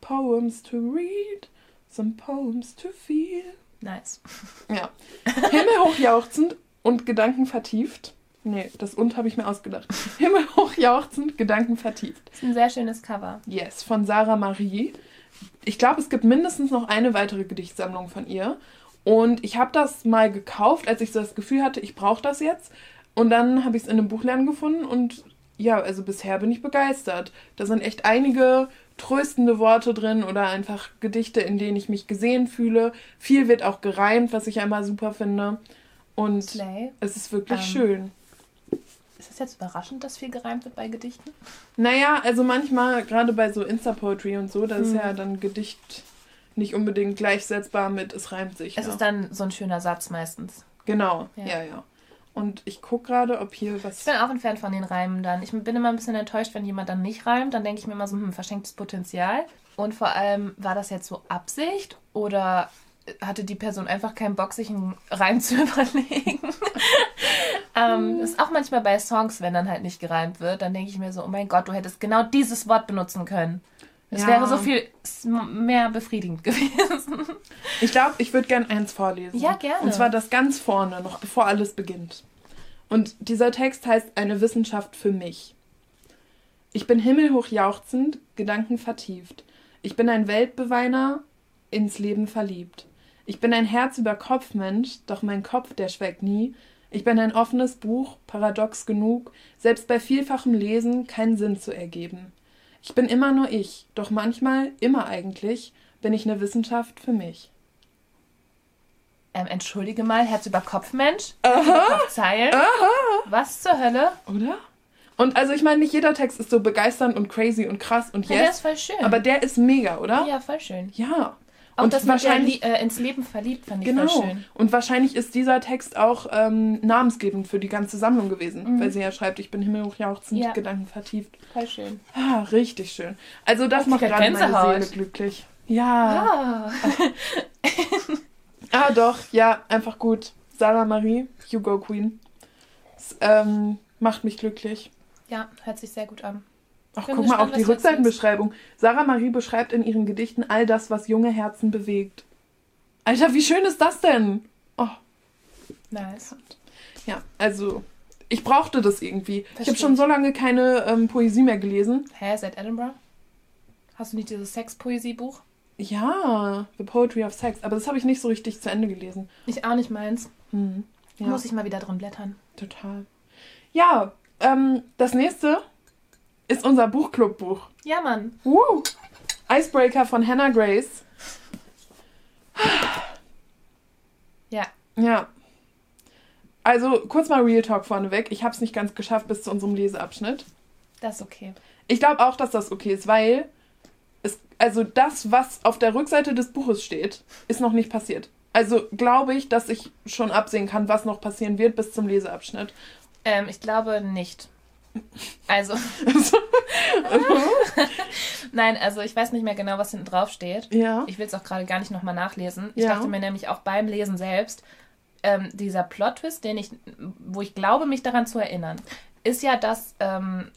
poems to read, some poems to feel. Nice. Ja. Himmelhoch jauchzend und Gedanken vertieft. Nee, das und habe ich mir ausgedacht. Himmelhoch jauchzend, Gedanken vertieft. Das ist ein sehr schönes Cover. Yes, von Sarah Marie. Ich glaube, es gibt mindestens noch eine weitere Gedichtsammlung von ihr. Und ich habe das mal gekauft, als ich so das Gefühl hatte, ich brauche das jetzt. Und dann habe ich es in einem Buchladen gefunden und ja, also bisher bin ich begeistert. Da sind echt einige tröstende Worte drin oder einfach Gedichte, in denen ich mich gesehen fühle. Viel wird auch gereimt, was ich einmal super finde. Und Slay. es ist wirklich Ähm, schön. Ist jetzt überraschend, dass viel gereimt wird bei Gedichten? Naja, also manchmal, gerade bei so Insta-Poetry und so, da ist Hm. ja dann Gedicht nicht unbedingt gleichsetzbar mit es reimt sich. Es ja. ist dann so ein schöner Satz meistens. genau, Ja. ja, ja. Und ich gucke gerade, ob hier Ich was. bin auch ein Fan von den Reimen dann. Ich bin immer ein bisschen enttäuscht, wenn jemand dann nicht reimt. Dann denke ich mir immer so, hm, verschenktes Potenzial. Und vor allem, war das jetzt so Absicht oder hatte die Person einfach keinen Bock, sich einen Reim zu überlegen? Ähm, das ist auch manchmal bei Songs, wenn dann halt nicht gereimt wird, dann denke ich mir so, oh mein Gott, du hättest genau dieses Wort benutzen können. Es Ja. wäre so viel mehr befriedigend gewesen. Ich glaube, ich würde gern eins vorlesen. Ja, gerne. Und zwar das ganz vorne, noch bevor alles beginnt. Und dieser Text heißt Eine Wissenschaft für mich. Ich bin himmelhoch jauchzend, Gedanken vertieft. Ich bin ein Weltbeweiner, ins Leben verliebt. Ich bin ein Herz über Kopf Mensch, doch mein Kopf, der schwelgt nie. Ich bin ein offenes Buch, paradox genug, selbst bei vielfachem Lesen keinen Sinn zu ergeben. Ich bin immer nur ich, doch manchmal, immer eigentlich, bin ich eine Wissenschaft für mich. Ähm, entschuldige mal, Herz über Kopf, Mensch. Kopf, Zeilen. Was zur Hölle? Oder? Und also ich meine, nicht jeder Text ist so begeisternd und crazy und krass und Ja, der yes. ist voll schön. aber der ist mega, oder? ja, voll schön. Ja. Auch und das der wahrscheinlich, Lie- äh, ins Leben verliebt fand ich genau. schön. Und wahrscheinlich ist dieser Text auch ähm, namensgebend für die ganze Sammlung gewesen, Mhm. weil sie ja schreibt, ich bin himmelhoch jauchzend, Ja. Gedanken vertieft. Voll schön. Ah, richtig schön. Also das Oh, macht gerade meine. Seele glücklich. Ja. Ah. Ah, doch, ja, einfach gut. Sarah Marie, Hugo Queen. Es, ähm, macht mich glücklich. Ja, hört sich sehr gut an. Ach, guck mal auf die Rückseitenbeschreibung. Sarah Marie beschreibt in ihren Gedichten all das, was junge Herzen bewegt. Alter, wie schön ist das denn? Oh, Nice. ja, also ich brauchte das irgendwie. ich habe Verstehe schon so lange keine ähm, Poesie mehr gelesen. Hä, seit Edinburgh? Hast du nicht dieses Sex-Poesie-Buch? Ja, The Poetry of Sex, aber das habe ich nicht so richtig zu Ende gelesen. Ich auch nicht meins. Hm. Ja, Muss ich mal wieder drin blättern. total. Ja, ähm, das nächste ist unser Buchclub-Buch. Ja, Mann. Woo! Icebreaker von Hannah Grace. Ja. Ja. Also kurz mal Real Talk vorneweg. Ich habe es nicht ganz geschafft bis zu unserem Leseabschnitt. Das ist okay. Ich glaube auch, dass das okay ist, weil es, also das, was auf der Rückseite des Buches steht, ist noch nicht passiert. Also glaube ich, dass ich schon absehen kann, was noch passieren wird bis zum Leseabschnitt. Ähm, ich glaube nicht. Also, nein, also ich weiß nicht mehr genau, was hinten drauf steht. ja. Ich will es auch gerade gar nicht nochmal nachlesen. Ich Ja. dachte mir nämlich auch beim Lesen selbst, ähm, dieser Plot-Twist, den ich, wo ich glaube, mich daran zu erinnern, ist ja das, ähm,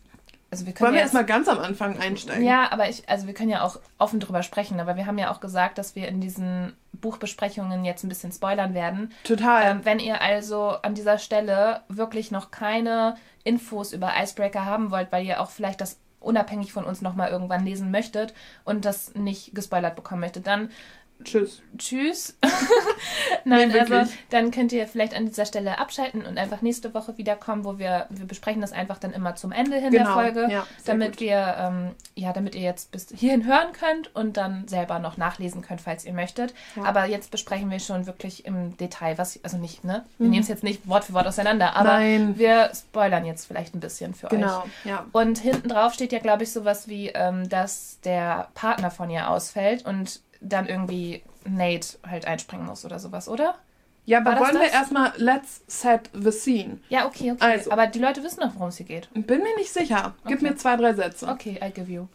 also wir können Wollen wir ja erstmal ganz am Anfang einsteigen? Ja, aber ich, also wir können ja auch offen drüber sprechen, aber wir haben ja auch gesagt, dass wir in diesen Buchbesprechungen jetzt ein bisschen spoilern werden. Total. Ähm, wenn ihr also an dieser Stelle wirklich noch keine Infos über Icebreaker haben wollt, weil ihr auch vielleicht das unabhängig von uns nochmal irgendwann lesen möchtet und das nicht gespoilert bekommen möchtet, dann Tschüss. tschüss. Nein, Nee, also dann könnt ihr vielleicht an dieser Stelle abschalten und einfach nächste Woche wiederkommen, wo wir, wir besprechen das einfach dann immer zum Ende hin der Genau, Folge, ja, damit gut. wir, ähm, ja, damit ihr jetzt bis hierhin hören könnt und dann selber noch nachlesen könnt, falls ihr möchtet. Ja. Aber jetzt besprechen wir schon wirklich im Detail, was, also nicht, ne? Wir nehmen es jetzt nicht Wort für Wort auseinander, aber Mhm. Nein. wir spoilern jetzt vielleicht ein bisschen für euch. Genau, ja. Und hinten drauf steht ja, glaube ich, sowas wie, ähm, dass der Partner von ihr ausfällt und dann irgendwie Nate halt einspringen muss oder sowas, oder? Ja, aber War das wollen wir das? erstmal let's set the scene. Ja, okay, okay. Also. Aber die Leute wissen doch, worum es hier geht. Bin mir nicht sicher. Gib Okay. mir zwei, drei Sätze. Okay, I give you.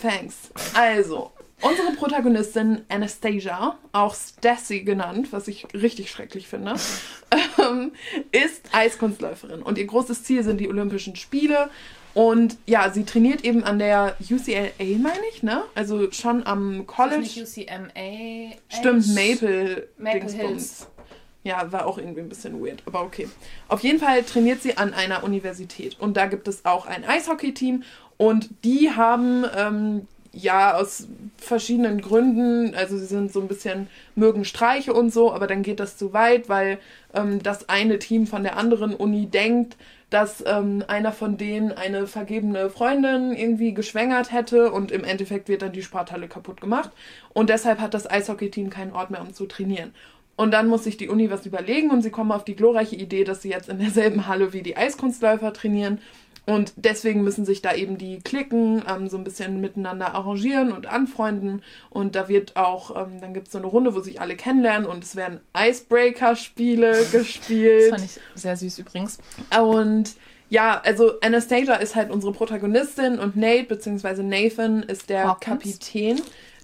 Thanks. Also, unsere Protagonistin Anastasia, auch Stassi genannt, was ich richtig schrecklich finde, ähm, ist Eiskunstläuferin. Und ihr großes Ziel sind die Olympischen Spiele. Und ja, sie trainiert eben an der UCLA, meine ich, ne? Also schon am Ist College. nicht UCMA. Stimmt? Maple, Maple Dingsbums. Hills. Ja, war auch irgendwie ein bisschen weird, aber okay. Auf jeden Fall trainiert sie an einer Universität und da gibt es auch ein Eishockey-Team und die haben ähm, ja aus verschiedenen Gründen, also sie sind so ein bisschen, mögen Streiche und so, aber dann geht das zu weit, weil ähm, das eine Team von der anderen Uni denkt, dass ähm, einer von denen eine vergebene Freundin irgendwie geschwängert hätte und im Endeffekt wird dann die Sporthalle kaputt gemacht und deshalb hat das Eishockey-Team keinen Ort mehr, um zu trainieren. Und dann muss sich die Uni was überlegen und sie kommen auf die glorreiche Idee, dass sie jetzt in derselben Halle wie die Eiskunstläufer trainieren. Und deswegen müssen sich da eben die Klicken ähm, so ein bisschen miteinander arrangieren und anfreunden. Und da wird auch, ähm, dann gibt es so eine Runde, wo sich alle kennenlernen und es werden Icebreaker-Spiele Das gespielt. fand ich sehr süß übrigens. Und ja, also Anastasia ist halt unsere Protagonistin und Nate bzw. Nathan ist der Hawkins. Kapitän.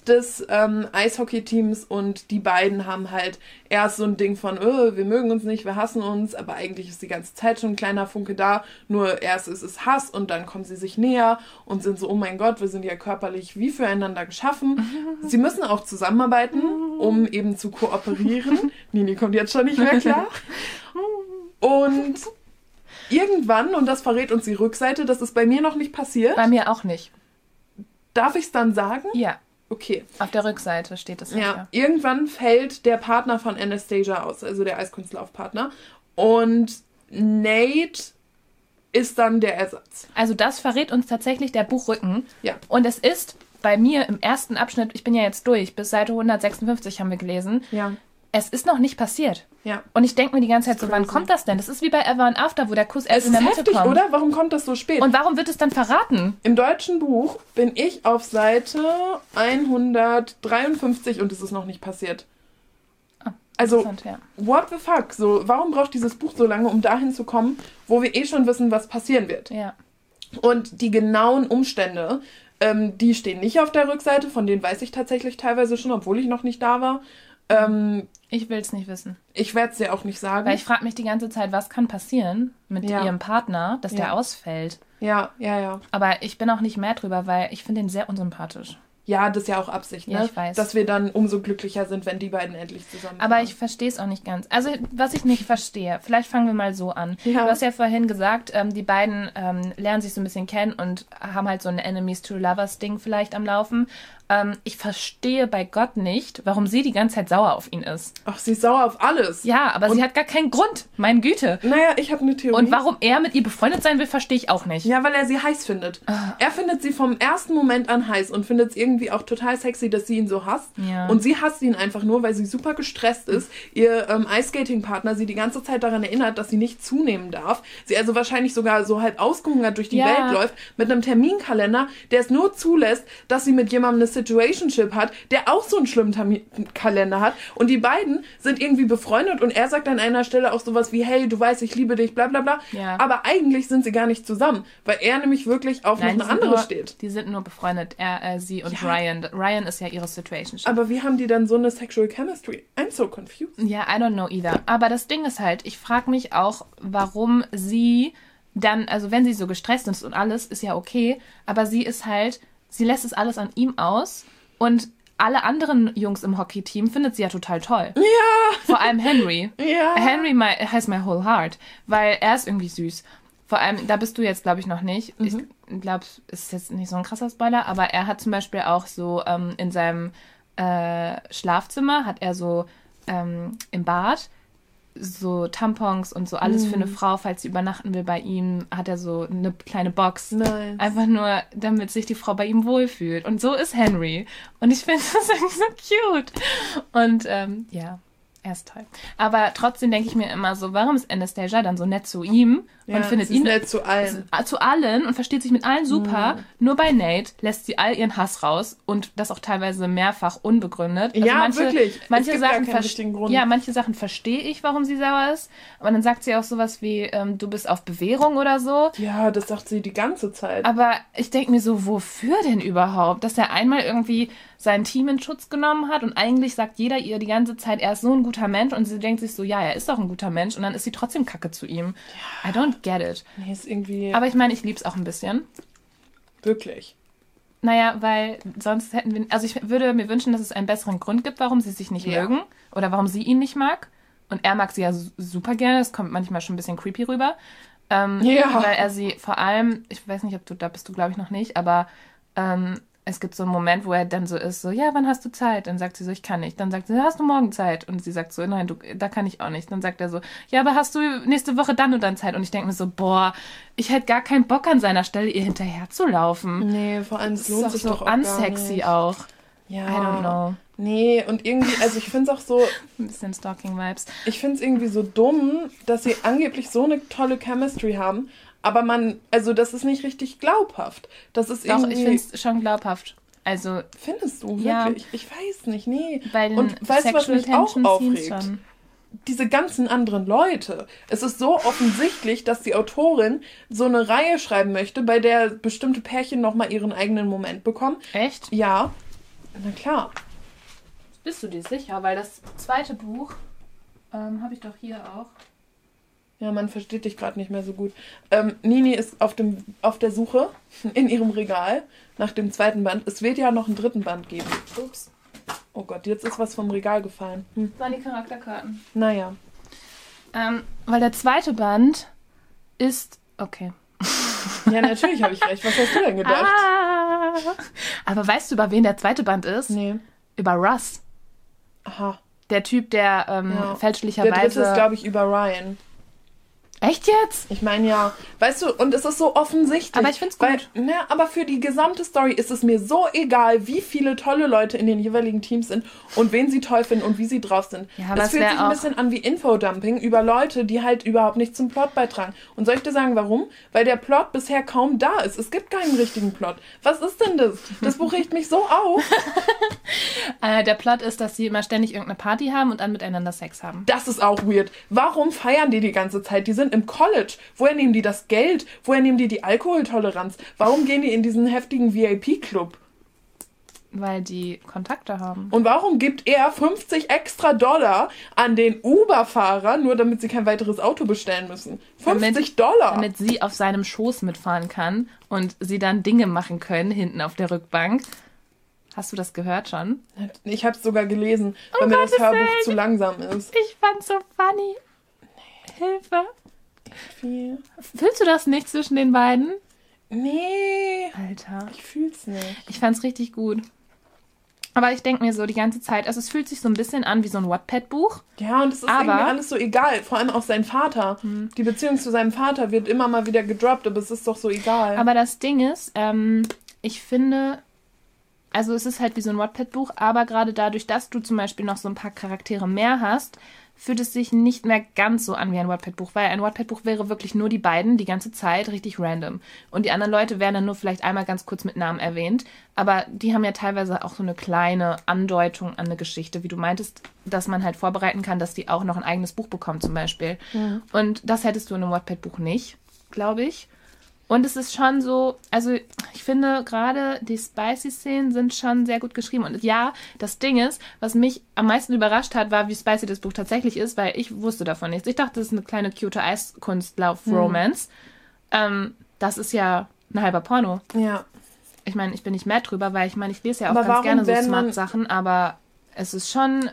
Des ähm, Eishockey-Teams und die beiden haben halt erst so ein Ding von, oh, wir mögen uns nicht, wir hassen uns, aber eigentlich ist die ganze Zeit schon ein kleiner Funke da, nur erst ist es Hass und dann kommen sie sich näher und sind so, oh mein Gott, wir sind ja körperlich wie füreinander geschaffen. sie müssen auch zusammenarbeiten, um eben zu kooperieren. Nini kommt jetzt schon nicht mehr klar. Und irgendwann, und das verrät uns die Rückseite, das ist bei mir noch nicht passiert. Bei mir auch nicht. Darf ich es dann sagen? Ja. Okay. Auf der Rückseite steht es. Ja. Irgendwann fällt der Partner von Anastasia aus, also der Eiskunstlaufpartner. Und Nate ist dann der Ersatz. Also das verrät uns tatsächlich der Buchrücken. Ja. Und es ist bei mir im ersten Abschnitt, ich bin ja jetzt durch, bis Seite 156 haben wir gelesen. Ja. Es ist noch nicht passiert. Ja. Und ich denke mir die ganze Zeit so, wann kommt das denn? Das ist wie bei Ever and After, wo der Kuss erst in ist der Mitte heftig, kommt. oder? Warum kommt das so spät? Und warum wird es dann verraten? Im deutschen Buch bin ich auf Seite 153 und es ist noch nicht passiert. Also, Ah, Interessant, ja. what the fuck? So, warum braucht dieses Buch so lange, um dahin zu kommen, wo wir eh schon wissen, was passieren wird? Ja. Und die genauen Umstände, ähm, die stehen nicht auf der Rückseite, von denen weiß ich tatsächlich teilweise schon, obwohl ich noch nicht da war. Ähm, Ich will es nicht wissen. ich werde es dir auch nicht sagen. Weil ich frage mich die ganze Zeit, was kann passieren mit Ja. ihrem Partner, dass Ja. der ausfällt. ja, ja, ja. Aber ich bin auch nicht mehr drüber, weil ich finde ihn sehr unsympathisch. Ja, das ist ja auch Absicht, ne? Ja, ich weiß. Dass wir dann umso glücklicher sind, wenn die beiden endlich zusammen Aber waren. ich verstehe es auch nicht ganz. Also, was ich nicht verstehe, vielleicht fangen wir mal so an. Ja. Du hast ja vorhin gesagt, ähm, die beiden ähm, lernen sich so ein bisschen kennen und haben halt so ein Enemies to Lovers Ding vielleicht am Laufen. Ähm, ich verstehe bei Gott nicht, warum sie die ganze Zeit sauer auf ihn ist. Ach, sie ist sauer auf alles. Ja, aber sie hat gar keinen Grund. Meine Güte. Naja, ich habe eine Theorie. Und warum er mit ihr befreundet sein will, verstehe ich auch nicht. Ja, weil er sie heiß findet. Ah. Er findet sie vom ersten Moment an heiß und findet es irgendwie auch total sexy, dass sie ihn so hasst. Ja. Und sie hasst ihn einfach nur, weil sie super gestresst ist. Ihr ähm, Eiskating-Partner sie die ganze Zeit daran erinnert, dass sie nicht zunehmen darf. Sie also wahrscheinlich sogar so halb ausgehungert durch die Ja. Welt läuft mit einem Terminkalender, der es nur zulässt, dass sie mit jemandem eine Situationship hat, der auch so einen schlimmen Terminkalender hat. Und die beiden sind irgendwie befreundet und er sagt an einer Stelle auch sowas wie, hey, du weißt, ich liebe dich, bla bla bla. Ja. Aber eigentlich sind sie gar nicht zusammen, weil er nämlich wirklich auf Nein, noch eine andere nur, steht. Die sind nur befreundet, er, äh, sie und Ja. Ryan. Ryan ist ja ihre Situation. Aber wie haben die dann so eine Sexual Chemistry? I'm so confused. Ja, I don't know either. Aber das Ding ist halt, ich frage mich auch, warum sie dann, also wenn sie so gestresst ist und alles, ist ja okay, aber sie ist halt, sie lässt es alles an ihm aus und alle anderen Jungs im Hockey-Team findet sie ja total toll. Ja, Vor allem Henry. ja. Henry my, has my whole heart, weil er ist irgendwie süß. Vor allem, da bist du jetzt, glaube ich, noch nicht. Ich glaube, es ist jetzt nicht so ein krasser Spoiler, aber er hat zum Beispiel auch so ähm, in seinem äh, Schlafzimmer, hat er so ähm, im Bad so Tampons und so alles für eine Frau, falls sie übernachten will bei ihm, hat er so eine kleine Box. Nice. Einfach nur, damit sich die Frau bei ihm wohlfühlt. Und so ist Henry. Und ich finde das irgendwie so cute. Und ähm, ja, er ist toll. Aber trotzdem denke ich mir immer so, warum ist Anastasia dann so nett zu ihm Ja, und findet ihn nett zu allen. zu allen und versteht sich mit allen super. Nur bei Nate lässt sie all ihren Hass raus und das auch teilweise mehrfach unbegründet. Also Ja, wirklich. Manche gibt gar Sachen. Ja, manche Sachen verstehe ich, warum sie sauer ist. Aber dann sagt sie auch sowas wie, ähm, du bist auf Bewährung oder so. Ja, das sagt sie die ganze Zeit. Aber ich denke mir so, wofür denn überhaupt? Dass er einmal irgendwie sein Team in Schutz genommen hat und eigentlich sagt jeder ihr die ganze Zeit, er ist so ein guter Mensch und sie denkt sich so, ja, er ist doch ein guter Mensch und dann ist sie trotzdem kacke zu ihm. I don't get it. Nee, ist irgendwie Aber ich meine, ich lieb's auch ein bisschen. wirklich. Naja, weil sonst hätten wir. Also ich würde mir wünschen, dass es einen besseren Grund gibt, warum sie sich nicht Ja. mögen oder warum sie ihn nicht mag. Und er mag sie ja su- super gerne. Das kommt manchmal schon ein bisschen creepy rüber. Ähm, Ja. Weil er sie vor allem, ich weiß nicht, ob du da bist du, glaube ich, noch nicht, aber ähm, es gibt so einen Moment, wo er dann so ist, so, ja, wann hast du Zeit? Dann sagt sie so, ich kann nicht. Dann sagt sie, hast du morgen Zeit? Und sie sagt so, nein, du, da kann ich auch nicht. Dann sagt er so, ja, aber hast du nächste Woche dann und dann Zeit? Und ich denke mir so, boah, ich hätte gar keinen Bock an seiner Stelle, ihr hinterher zu laufen. Nee, vor allem es Das lohnt ist sich doch doch so auch unsexy auch. Ja. I don't know. Nee, und irgendwie, also ich finde es auch so, Ein bisschen Stalking-Vibes. ich finde es irgendwie so dumm, dass sie angeblich so eine tolle Chemistry haben, aber man, also das ist nicht richtig glaubhaft. Das ist Doch, irgendwie. ich finde es schon glaubhaft. Also, Findest du Ja. wirklich? Ich weiß nicht, nee. den Und weißt du, was mich auch aufregt? Diese ganzen anderen Leute. Es ist so offensichtlich, dass die Autorin so eine Reihe schreiben möchte, bei der bestimmte Pärchen nochmal ihren eigenen Moment bekommen. Echt? Ja. Na klar. Bist du dir sicher? Weil das zweite Buch ähm, habe ich doch hier auch. Ja, man versteht dich gerade nicht mehr so gut. Ähm, Nini ist auf, dem, auf der Suche in ihrem Regal nach dem zweiten Band. Es wird ja noch einen dritten Band geben. Ups. Oh Gott, jetzt ist was vom Regal gefallen. Hm. Das waren die Charakterkarten. Naja. Ähm, weil der zweite Band ist. Okay. Ja, natürlich habe ich recht. Was hast du denn gedacht? Ah, aber weißt du, über wen der zweite Band ist? Nee. Über Russ. Aha. Der Typ, der ähm, Ja. Der dritte fälschlicherweise. ist, glaube ich, über Ryan. Echt jetzt? Ich meine ja, weißt du, und es ist so offensichtlich. Aber ich find's Weil, gut. ne, aber für die gesamte Story ist es mir so egal, wie viele tolle Leute in den jeweiligen Teams sind und wen sie toll finden und wie sie drauf sind. Ja, aber es es fühlt sich ein bisschen an wie Infodumping über Leute, die halt überhaupt nicht zum Plot beitragen. Und soll ich dir sagen, warum? Weil der Plot bisher kaum da ist. Es gibt keinen richtigen Plot. Was ist denn das? Das Buch regt mich so auf. Äh, der Plot ist, dass sie immer ständig irgendeine Party haben und dann miteinander Sex haben. Das ist auch weird. Warum feiern die die ganze Zeit? Die sind im College. Woher nehmen die das Geld? Woher nehmen die die Alkoholtoleranz? Warum gehen die in diesen heftigen VIP-Club? Weil die Kontakte haben. Und warum gibt er 50 extra Dollar an den Uber-Fahrer, nur damit sie kein weiteres Auto bestellen müssen? 50 Damit- Dollar! Damit sie auf seinem Schoß mitfahren kann und sie dann Dinge machen können hinten auf der Rückbank. Hast du das gehört schon? Ich habe es sogar gelesen, weil mir das Hörbuch Willen. zu langsam ist. Ich fand's so funny. Hilfe. Viel. Fühlst du das nicht zwischen den beiden? Nee, Alter. ich fühl's nicht. Ich fand's richtig gut. Aber ich denke mir so die ganze Zeit, also es fühlt sich so ein bisschen an wie so ein Wattpad-Buch. Ja, und es ist Aber- Hm. irgendwie alles so egal. Vor allem auch sein Vater. Die Beziehung zu seinem Vater wird immer mal wieder gedroppt, aber es ist doch so egal. Aber das Ding ist, ähm, ich finde, also es ist halt wie so ein Wattpad-Buch, aber gerade dadurch, dass du zum Beispiel noch so ein paar Charaktere mehr hast, fühlt es sich nicht mehr ganz so an wie ein Wattpad-Buch, weil ein Wattpad-Buch wäre wirklich nur die beiden die ganze Zeit richtig random. Und die anderen Leute werden dann nur vielleicht einmal ganz kurz mit Namen erwähnt, aber die haben ja teilweise auch so eine kleine Andeutung an eine Geschichte, wie du meintest, dass man halt vorbereiten kann, dass die auch noch ein eigenes Buch bekommen zum Beispiel. Und das hättest du in einem Wattpad-Buch nicht, glaube ich. Und es ist schon so, also ich finde gerade die Spicy-Szenen sind schon sehr gut geschrieben. Und ja, das Ding ist, was mich am meisten überrascht hat, war, wie spicy das Buch tatsächlich ist, weil ich wusste davon nichts. Ich dachte, das ist eine kleine cute Eiskunstlauf-Romance. Ähm, das ist ja ein halber Porno. ja. Ich meine, ich bin nicht mad drüber, weil ich meine, ich lese ja auch Aber ganz gerne so Smart-Sachen, aber es ist schon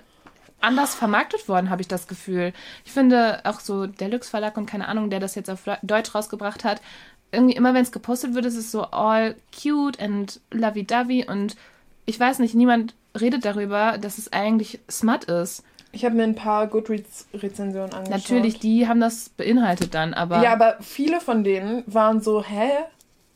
anders vermarktet worden, habe ich das Gefühl. Ich finde auch so der Lux Verlag und keine Ahnung, der das jetzt auf Deutsch rausgebracht hat, irgendwie immer wenn es gepostet wird, ist es so all cute and lovey-dovey und ich weiß nicht, niemand redet darüber, dass es eigentlich smut ist. Ich habe mir ein paar Goodreads-Rezensionen angeschaut. Natürlich, die haben das beinhaltet dann, aber Ja, aber viele von denen waren so, hä?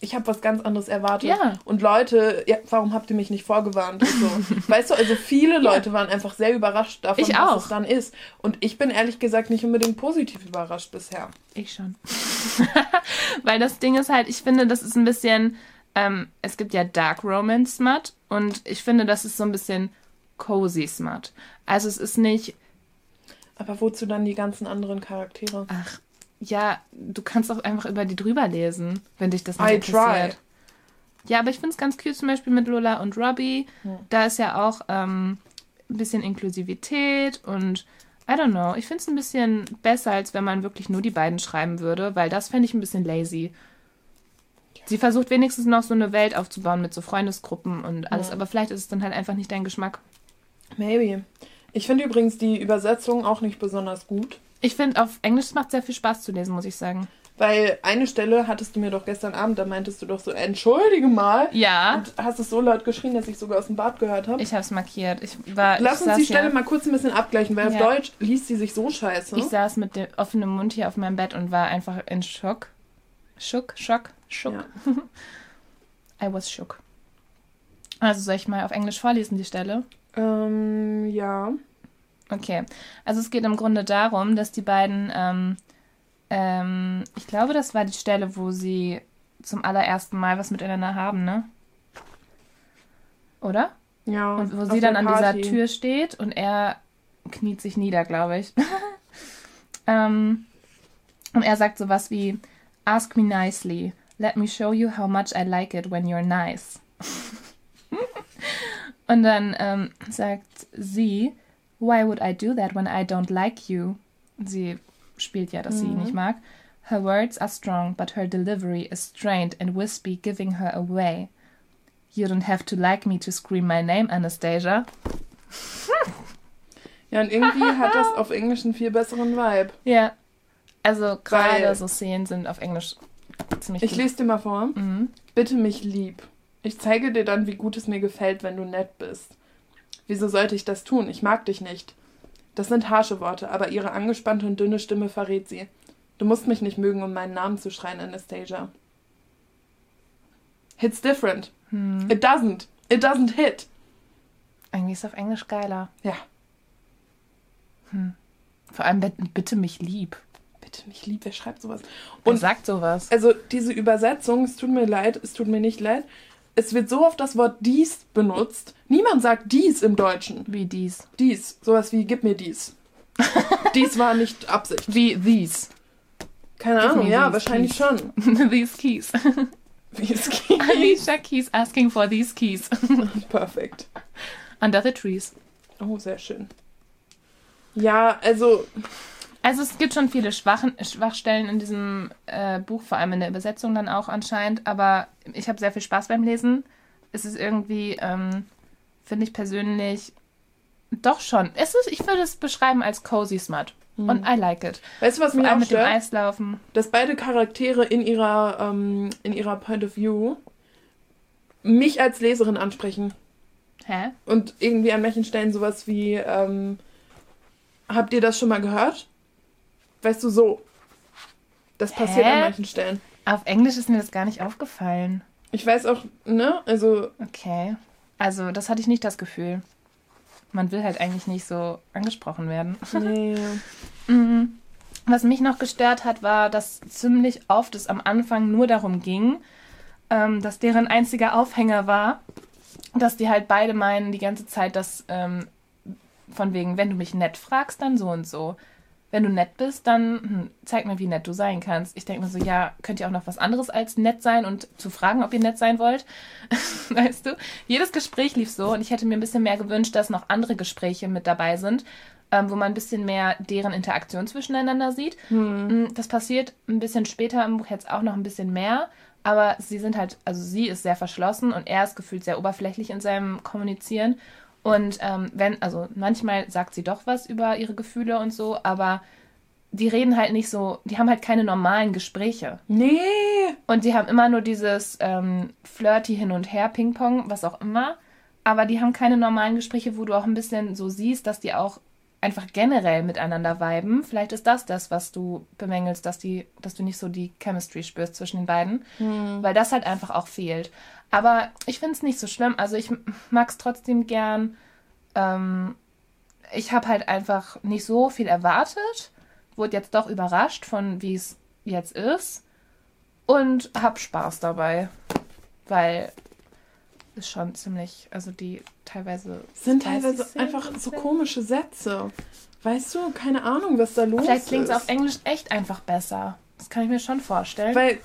Ich habe was ganz anderes erwartet. Ja. Und Leute, ja, warum habt ihr mich nicht vorgewarnt? Und so. weißt du, also viele Leute waren einfach sehr überrascht davon, Ich was auch. es dann ist. Und ich bin ehrlich gesagt nicht unbedingt positiv überrascht bisher. Ich schon. Weil das Ding ist halt, ich finde, das ist ein bisschen, ähm, es gibt ja Dark Romance Smut und ich finde, das ist so ein bisschen cozy Smut. Also es ist nicht, Aber wozu dann die ganzen anderen Charaktere? ach, ja, du kannst auch einfach über die drüber lesen, wenn dich das nicht I interessiert. try. Ja, aber ich finde es ganz cute zum Beispiel mit Lola und Robbie. Hm. Da ist ja auch ähm, ein bisschen Inklusivität und I don't know. Ich finde es ein bisschen besser, als wenn man wirklich nur die beiden schreiben würde, weil das fände ich ein bisschen lazy. Sie versucht wenigstens noch so eine Welt aufzubauen mit so Freundesgruppen und alles, aber vielleicht ist es dann halt einfach nicht dein Geschmack. Maybe. Ich finde übrigens die Übersetzung auch nicht besonders gut. Ich finde, auf Englisch macht sehr viel Spaß zu lesen, muss ich sagen. Weil eine Stelle hattest du mir doch gestern Abend, da meintest du doch so, entschuldige mal. Ja, Und hast es so laut geschrien, dass ich sogar aus dem Bad gehört habe. ich habe es markiert. Ich war, Lass ich uns die Stelle hier- mal kurz ein bisschen abgleichen, weil Ja. auf Deutsch liest sie sich so scheiße. Ich saß mit dem offenen Mund hier auf meinem Bett und war einfach in Schock. Schock, Schock, Schock. Ja. I was shook. Also soll ich mal auf Englisch vorlesen, die Stelle? Ähm, ja. Okay. Also es geht im Grunde darum, dass die beiden, ähm, ähm, ich glaube, das war die Stelle, wo sie zum allerersten Mal was miteinander haben, ne? Oder? Ja. Und wo sie dann an dieser Tür steht und er kniet sich nieder, glaube ich. ähm, und er sagt sowas wie, Ask me nicely. Let me show you how much I like it when you're nice. Und dann ähm, sagt sie, Why would I do that when I don't like you? Sie spielt ja, dass sie ihn nicht mag. Her words are strong, but her delivery is strained and wispy, giving her away. You don't have to like me to scream my name, Anastasia. Ja, und irgendwie hat das auf Englisch einen viel besseren Vibe. Ja. Also gerade so Szenen sind auf Englisch ziemlich Ich gut. lese dir mal vor. Mhm. Bitte mich lieb. Ich zeige dir dann, wie gut es mir gefällt, wenn du nett bist. Wieso sollte ich das tun? Ich mag dich nicht. Das sind harsche Worte, aber ihre angespannte und dünne Stimme verrät sie. Du musst mich nicht mögen, um meinen Namen zu schreien, Anastasia. Hits different. Hm. It doesn't. It doesn't hit. Irgendwie ist auf Englisch geiler. Ja. Vor allem bitte, mich lieb. Bitte mich lieb, wer schreibt sowas? Und Und sagt sowas. also diese Übersetzung, es tut mir leid, es tut mir nicht leid. Es wird so oft das Wort dies benutzt. Niemand sagt dies im Deutschen. Wie dies. Dies. Sowas wie gib mir dies. dies war nicht Absicht. Wie these. Keine Give Ahnung, ja, these wahrscheinlich keys. schon. these keys. Es geht. Alicia Keys asking for these keys. Perfekt. Under the trees. Oh, sehr schön. Ja, also, Also es gibt schon viele Schwachen, Schwachstellen in diesem äh, Buch, vor allem in der Übersetzung dann auch anscheinend. Aber ich habe sehr viel Spaß beim Lesen. Es ist irgendwie, ähm, finde ich persönlich, doch schon. Es ist, ich würde es beschreiben als cozy smut. Und I like it. weißt du, was Vor allem auch mit dem stört? Eislaufen. Dass beide Charaktere in ihrer, ähm, in ihrer Point of View mich als Leserin ansprechen. Hä? Und irgendwie an manchen Stellen sowas wie, ähm, habt ihr das schon mal gehört? Weißt du, so. Das passiert Hä? an manchen Stellen. Auf Englisch ist mir das gar nicht aufgefallen. Ich weiß auch, ne, also, Okay. Also, das hatte ich nicht das Gefühl. Man will halt eigentlich nicht so angesprochen werden. nee. Mhm. Was mich noch gestört hat, war, dass ziemlich oft es am Anfang nur darum ging, ähm, dass deren einziger Aufhänger war, dass die halt beide meinen die ganze Zeit, dass ähm, von wegen, wenn du mich nett fragst, dann so und so. Wenn du nett bist, dann hm, zeig mir, wie nett du sein kannst. Ich denke mir so, ja, könnt ihr auch noch was anderes als nett sein und zu fragen, ob ihr nett sein wollt? weißt du? Jedes Gespräch lief so und ich hätte mir ein bisschen mehr gewünscht, dass noch andere Gespräche mit dabei sind, ähm, wo man ein bisschen mehr deren Interaktion zwischeneinander sieht. Mm, Das passiert ein bisschen später im Buch jetzt auch noch ein bisschen mehr, aber sie sind halt, also sie ist sehr verschlossen und er ist gefühlt sehr oberflächlich in seinem Kommunizieren. Und ähm, wenn, also manchmal sagt sie doch was über ihre Gefühle und so, aber die reden halt nicht so, die haben halt keine normalen Gespräche. Nee. Und die haben immer nur dieses ähm, Flirty hin und her, Ping-Pong, was auch immer. Aber die haben keine normalen Gespräche, wo du auch ein bisschen so siehst, dass die auch einfach generell miteinander viben. Vielleicht ist das das, was du bemängelst, dass, die, dass du nicht so die Chemistry spürst zwischen den beiden. Weil das halt einfach auch fehlt. Aber ich finde es nicht so schlimm. Also ich mag es trotzdem gern. Ähm, ich habe halt einfach nicht so viel erwartet. Wurde jetzt doch überrascht von, wie es jetzt ist und hab Spaß dabei, weil ist schon ziemlich, also die teilweise sind teilweise einfach so komische Sätze. Weißt du, keine Ahnung, was da los Vielleicht klingt ist. es auf Englisch echt einfach besser. Das kann ich mir schon vorstellen. Weil,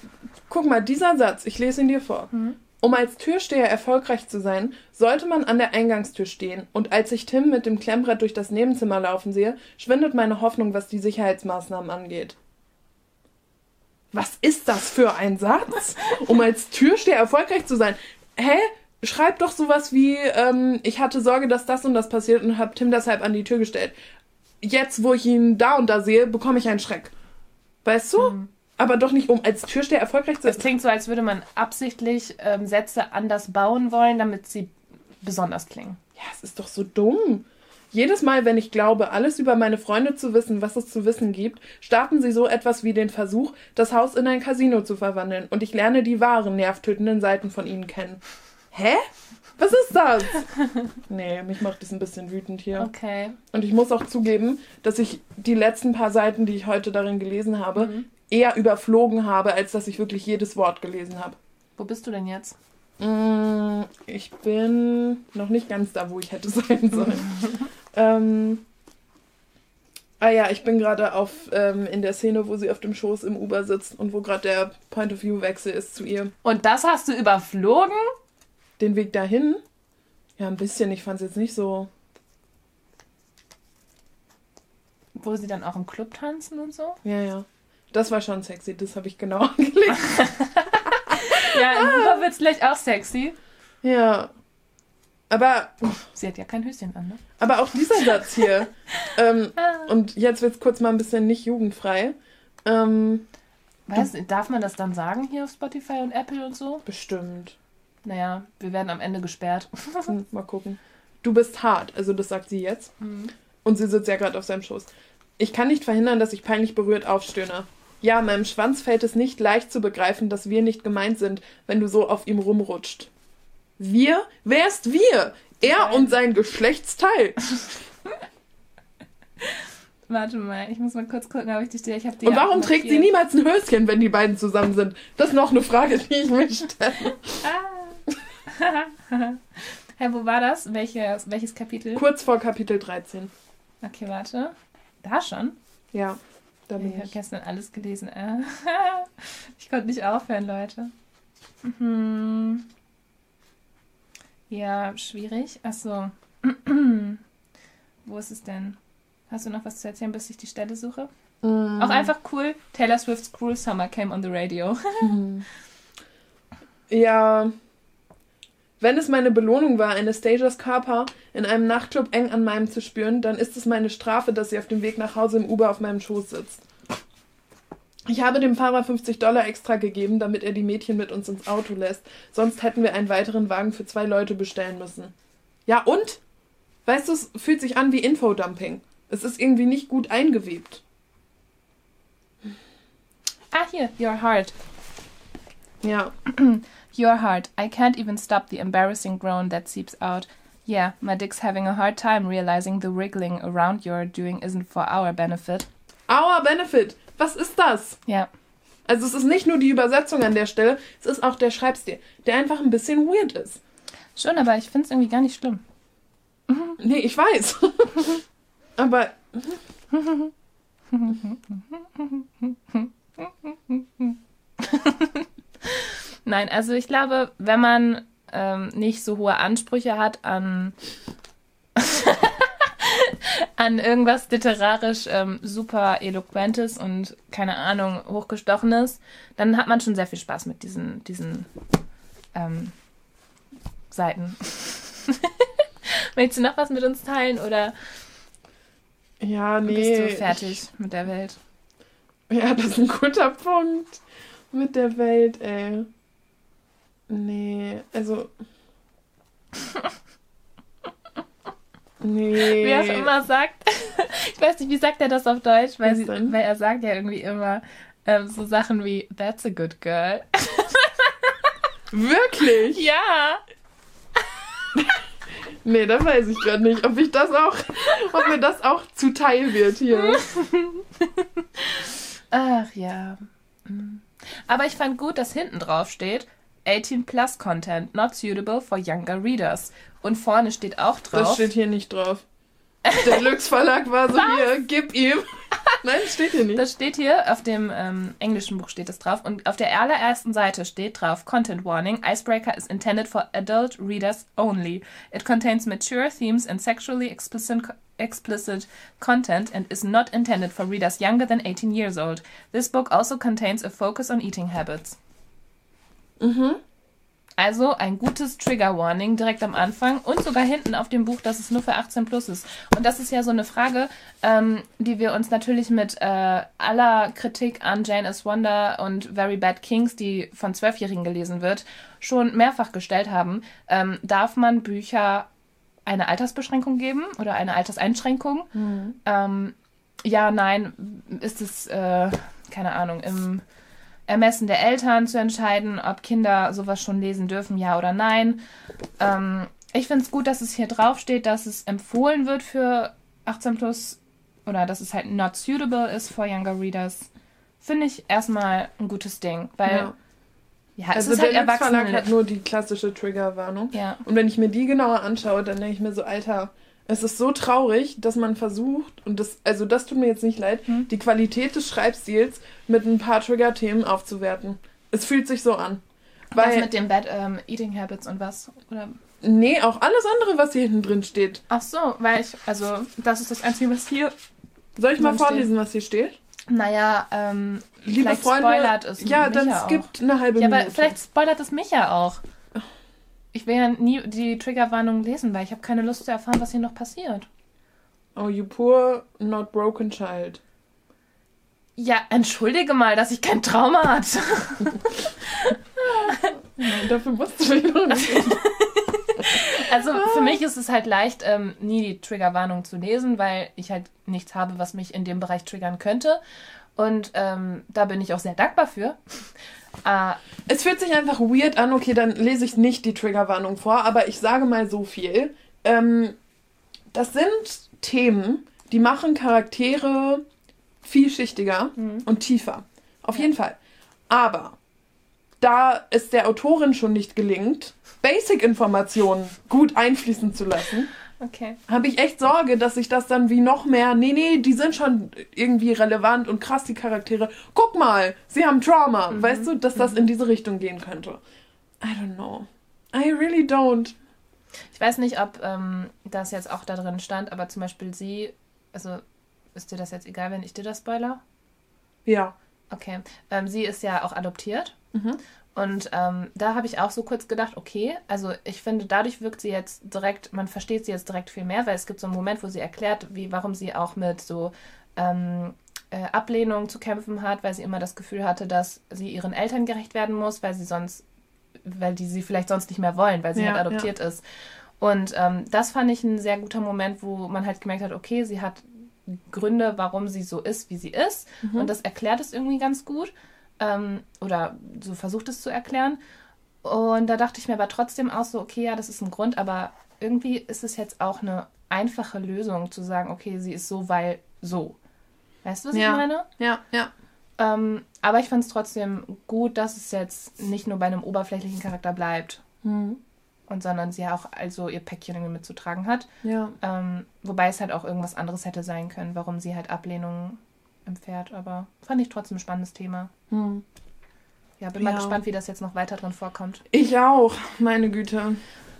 guck mal, dieser Satz, ich lese ihn dir vor. Mhm. Um als Türsteher erfolgreich zu sein, sollte man an der Eingangstür stehen. Und als ich Tim mit dem Klemmbrett durch das Nebenzimmer laufen sehe, schwindet meine Hoffnung, was die Sicherheitsmaßnahmen angeht. Was ist das für ein Satz? Um als Türsteher erfolgreich zu sein. Hä? Schreib doch sowas wie, ähm, ich hatte Sorge, dass das und das passiert und hab Tim deshalb an die Tür gestellt. Jetzt, wo ich ihn da und da sehe, bekomme ich einen Schreck. Weißt du? Aber doch nicht, um als Türsteher erfolgreich zu Es sein. klingt so, als würde man absichtlich ähm, Sätze anders bauen wollen, damit sie besonders klingen. Ja, es ist doch so dumm. Jedes Mal, wenn ich glaube, alles über meine Freunde zu wissen, was es zu wissen gibt, starten sie so etwas wie den Versuch, das Haus in ein Casino zu verwandeln und ich lerne die wahren, nervtötenden Seiten von ihnen kennen. Hä? Was ist das? Nee, mich macht das ein bisschen wütend hier. Okay. Und ich muss auch zugeben, dass ich die letzten paar Seiten, die ich heute darin gelesen habe, eher überflogen habe, als dass ich wirklich jedes Wort gelesen habe. Wo bist du denn jetzt? Mm, Ich bin noch nicht ganz da, wo ich hätte sein sollen. ähm, ah ja, ich bin gerade auf ähm, in der Szene, wo sie auf dem Schoß im Uber sitzt und wo gerade der Point of View Wechsel ist zu ihr. Und das hast du überflogen? Den Weg dahin. Ja, ein bisschen. Ich fand es jetzt nicht so. Wo sie dann auch im Club tanzen und so. Ja, ja. Das war schon sexy. Das habe ich genau angelegt. Ja, im Buch wird es gleich auch sexy. ja. Aber, Sie hat ja kein Höschen an, ne? aber auch dieser Satz hier. ähm, Ah. und jetzt wird es kurz mal ein bisschen nicht jugendfrei. Ähm, Weiß, darf man das dann sagen hier auf Spotify und Apple und so? bestimmt. Naja, wir werden am Ende gesperrt. Hm, mal gucken. Du bist hart. Also, das sagt sie jetzt. Und sie sitzt ja gerade auf seinem Schoß. Ich kann nicht verhindern, dass ich peinlich berührt aufstöhne. Ja, meinem Schwanz fällt es nicht leicht zu begreifen, dass wir nicht gemeint sind, wenn du so auf ihm rumrutscht. Wir? Wer ist wir? Er Nein. und sein Geschlechtsteil. Warte mal, ich muss mal kurz gucken, ob ich die stehe. Ich die Und warum trägt sie niemals ein Höschen, wenn die beiden zusammen sind? Das ist noch eine Frage, die ich mir stelle. Ah. Hä, wo war das? Welches, welches Kapitel? Kurz vor Kapitel 13. Okay, warte. Da schon? Ja, Ich habe gestern alles gelesen. Äh. Ich konnte nicht aufhören, Leute. Mhm. Ja, schwierig. Achso. Wo ist es denn? Hast du noch was zu erzählen, bis ich die Stelle suche? Mm. Auch einfach cool. Taylor Swift's Cruel Summer came on the radio. Ja. Wenn es meine Belohnung war, Anastasias Körper in einem Nachtclub eng an meinem zu spüren, dann ist es meine Strafe, dass sie auf dem Weg nach Hause im Uber auf meinem Schoß sitzt. Ich habe dem Fahrer 50 Dollar extra gegeben, damit er die Mädchen mit uns ins Auto lässt. Sonst hätten wir einen weiteren Wagen für zwei Leute bestellen müssen. Ja, und? Weißt du, es fühlt sich an wie Infodumping. Es ist irgendwie nicht gut eingewebt. Ah, hier. Your heart. Ja. Your heart. I can't even stop the embarrassing groan that seeps out. Yeah, my dick's having a hard time realizing the wriggling around you're doing isn't for our benefit. Our Benefit. Was ist das? Ja. Also es ist nicht nur die Übersetzung an der Stelle, es ist auch der Schreibstil, der einfach ein bisschen weird ist. Schon, aber ich finde es irgendwie gar nicht schlimm. Nee, ich weiß. Aber Nein, also ich glaube, wenn man ähm, nicht so hohe Ansprüche hat an, an irgendwas literarisch ähm, super eloquentes und keine Ahnung, hochgestochenes, dann hat man schon sehr viel Spaß mit diesen, diesen ähm, Seiten. Willst du noch was mit uns teilen oder ja, nee. bist du fertig mit der Welt? Ja, das ist ein guter Punkt mit der Welt, ey. Nee, also. Nee. Wie er es immer sagt. Ich weiß nicht, wie sagt er das auf Deutsch? Weil, sie, weil er sagt ja irgendwie immer ähm, so Sachen wie That's a good girl. Wirklich? Ja. Nee, da weiß ich gerade nicht, ob ich das auch, ob mir das auch zuteil wird hier. Ach ja. Mm. Aber ich fand gut, dass hinten drauf steht 18 plus Content, not suitable for younger readers. Und vorne steht auch drauf. Das steht hier nicht drauf. Der Lux Verlag war so hier, gib ihm. Nein, steht hier nicht. Das steht hier, auf dem ähm, englischen Buch steht das drauf. Und auf der allerersten Seite steht drauf, Content Warning, Icebreaker is intended for adult readers only. It contains mature themes and sexually explicit, explicit content and is not intended for readers younger than 18 years old. This book also contains a focus on eating habits. Mhm. Also ein gutes Trigger Warning direkt am Anfang und sogar hinten auf dem Buch, dass es nur für 18 plus ist. Und das ist ja so eine Frage, ähm, die wir uns natürlich mit äh, aller Kritik an Jane is Wonder und Very Bad Kings, die von Zwölfjährigen gelesen wird, schon mehrfach gestellt haben. Ähm, darf man Bücher eine Altersbeschränkung geben oder eine Alterseinschränkung? Ähm, ja, nein, ist es, äh, keine Ahnung, im Ermessen der Eltern zu entscheiden, ob Kinder sowas schon lesen dürfen, ja oder nein. Ähm, ich finde es gut, dass es hier drauf steht, dass es empfohlen wird für 18 plus oder dass es halt not suitable ist for younger readers. Finde ich erstmal ein gutes Ding, weil ja, Ja. es Also ist halt Lux Verlag hat nur die klassische Triggerwarnung. Ja, Und wenn ich mir die genauer anschaue, dann denke ich mir so, Alter, es ist so traurig, dass man versucht, und das, also das tut mir jetzt nicht leid, Hm. die Qualität des Schreibstils mit ein paar Trigger-Themen aufzuwerten. Es fühlt sich so an. was mit dem Bad ähm, Eating Habits und was? Oder? Nee, auch alles andere, was hier hinten drin steht. Ach so, weil ich, also, das ist das Einzige, was hier. Soll ich mal vorlesen, steht? was hier steht? Naja, ähm, Liebe vielleicht Freunde, spoilert es Ja, dann skippt auch. eine halbe Minute. Ja, aber vielleicht spoilert es mich ja auch. Ich will ja nie die Triggerwarnung lesen, weil ich habe keine Lust zu erfahren, was hier noch passiert. Oh, you poor, not broken child. Ja, entschuldige mal, dass ich kein Trauma hatte. Nein, dafür musst du mich noch nicht. Also für mich ist es halt leicht, ähm, nie die Triggerwarnung zu lesen, weil ich halt nichts habe, was mich in dem Bereich triggern könnte. Und ähm, da bin ich auch sehr dankbar für. Äh, es fühlt sich einfach weird an. Okay, dann lese ich nicht die Triggerwarnung vor, aber ich sage mal so viel. Ähm, das sind Themen, die machen Charaktere vielschichtiger mhm. und tiefer. Auf ja. jeden Fall. Aber da es der Autorin schon nicht gelingt, Basic-Informationen gut einfließen zu lassen, okay. habe ich echt Sorge, dass sich das dann wie noch mehr, nee, nee, die sind schon irgendwie relevant und krass, die Charaktere. Guck mal, sie haben Trauma. Mhm. Weißt du, dass das mhm. in diese Richtung gehen könnte? I don't know. I really don't. Ich weiß nicht, ob ähm, das jetzt auch da drin stand, aber zum Beispiel sie, also ist dir das jetzt egal, wenn ich dir das spoiler? Ja. Okay. Ähm, sie ist ja auch adoptiert. Mhm. Und ähm, da habe ich auch so kurz gedacht, okay, also ich finde, dadurch wirkt sie jetzt direkt, man versteht sie jetzt direkt viel mehr, weil es gibt so einen Moment, wo sie erklärt, wie, warum sie auch mit so ähm, äh, Ablehnung zu kämpfen hat, weil sie immer das Gefühl hatte, dass sie ihren Eltern gerecht werden muss, weil sie sonst, weil die sie vielleicht sonst nicht mehr wollen, weil sie ja, halt adoptiert ja. ist. Und ähm, das fand ich ein sehr guter Moment, wo man halt gemerkt hat, okay, sie hat Gründe, warum sie so ist, wie sie ist. Mhm. Und das erklärt es irgendwie ganz gut ähm, oder so versucht es zu erklären. Und da dachte ich mir aber trotzdem auch so, okay, ja, das ist ein Grund, aber irgendwie ist es jetzt auch eine einfache Lösung zu sagen, okay, sie ist so, weil so. Weißt du, was ja. ich meine? Ja, ja. Ähm, aber ich fand es trotzdem gut, dass es jetzt nicht nur bei einem oberflächlichen Charakter bleibt. Mhm. Und sondern sie auch also ihr Päckchen irgendwie mitzutragen hat. Ja. Ähm, wobei es halt auch irgendwas anderes hätte sein können, warum sie halt Ablehnung im Pferd, aber fand ich trotzdem ein spannendes Thema. Hm. Ja, bin ja. mal gespannt, wie das jetzt noch weiter drin vorkommt. Ich auch, meine Güte.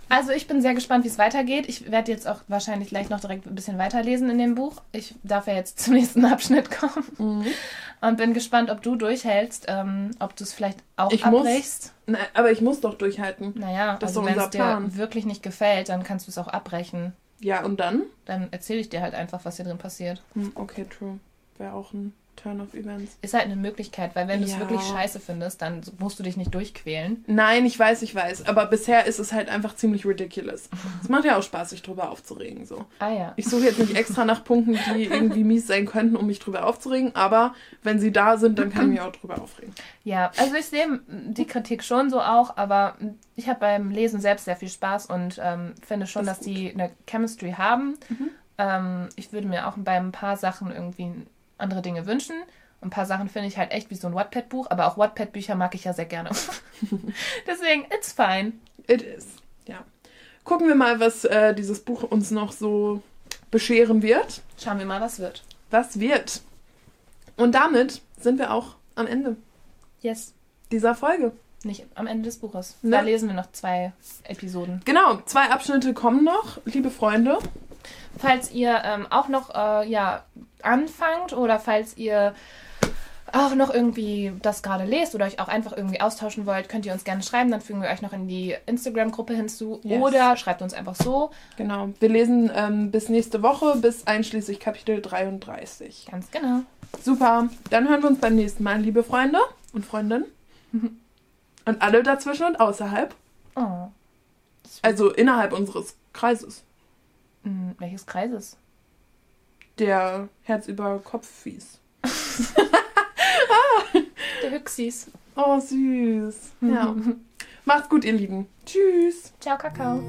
Also ich bin sehr gespannt, wie es weitergeht. Ich werde jetzt auch wahrscheinlich gleich noch direkt ein bisschen weiterlesen in dem Buch. Ich darf ja jetzt zum nächsten Abschnitt kommen. Mhm. Und bin gespannt, ob du durchhältst, ähm, ob du es vielleicht auch ich abbrichst. Muss, na, aber ich muss doch durchhalten. Naja, das also wenn es dir wirklich nicht gefällt, dann kannst du es auch abbrechen. Ja, und dann? Dann erzähle ich dir halt einfach, was hier drin passiert. Hm, okay, true wäre auch ein Turn of Events. Ist halt eine Möglichkeit, weil wenn du es wirklich scheiße findest, dann musst du dich nicht durchquälen. Nein, ich weiß, ich weiß. Aber bisher ist es halt einfach ziemlich ridiculous. Es macht ja auch Spaß, sich drüber aufzuregen. So. Ah ja. Ich suche jetzt nicht extra nach Punkten, die irgendwie mies sein könnten, um mich drüber aufzuregen. Aber wenn sie da sind, dann kann ich mich auch drüber aufregen. Ja, also ich sehe die Kritik schon so auch, aber ich habe beim Lesen selbst sehr viel Spaß und ähm, finde schon, das dass gut. die eine Chemistry haben. Mhm. Ähm, ich würde mir auch bei ein paar Sachen irgendwie andere Dinge wünschen. Ein paar Sachen finde ich halt echt wie so ein Wattpad-Buch, aber auch Wattpad-Bücher mag ich ja sehr gerne. Deswegen, it's fine. It is, ja. Gucken wir mal, was äh, dieses Buch uns noch so bescheren wird. Schauen wir mal, was wird. Was wird. Und damit sind wir auch am Ende. Yes. Dieser Folge. Nicht am Ende des Buches. Ne? Da lesen wir noch zwei Episoden. Genau, zwei Abschnitte kommen noch, liebe Freunde. Falls ihr ähm, auch noch äh, ja, anfangt oder falls ihr auch noch irgendwie das gerade lest oder euch auch einfach irgendwie austauschen wollt, könnt ihr uns gerne schreiben. Dann fügen wir euch noch in die Instagram-Gruppe hinzu. Yes. Oder schreibt uns einfach so. Genau. Wir lesen ähm, bis nächste Woche, bis einschließlich Kapitel 33. Ganz genau. Super. Dann hören wir uns beim nächsten Mal, liebe Freunde und Freundinnen. und alle dazwischen und außerhalb. Oh. Also innerhalb unseres Kreises. Hm, welches Kreises? Der Herz über Kopf fies. Der Hüxis. Oh, süß. Ja. Macht's gut, ihr Lieben. Tschüss. Ciao, Kakao.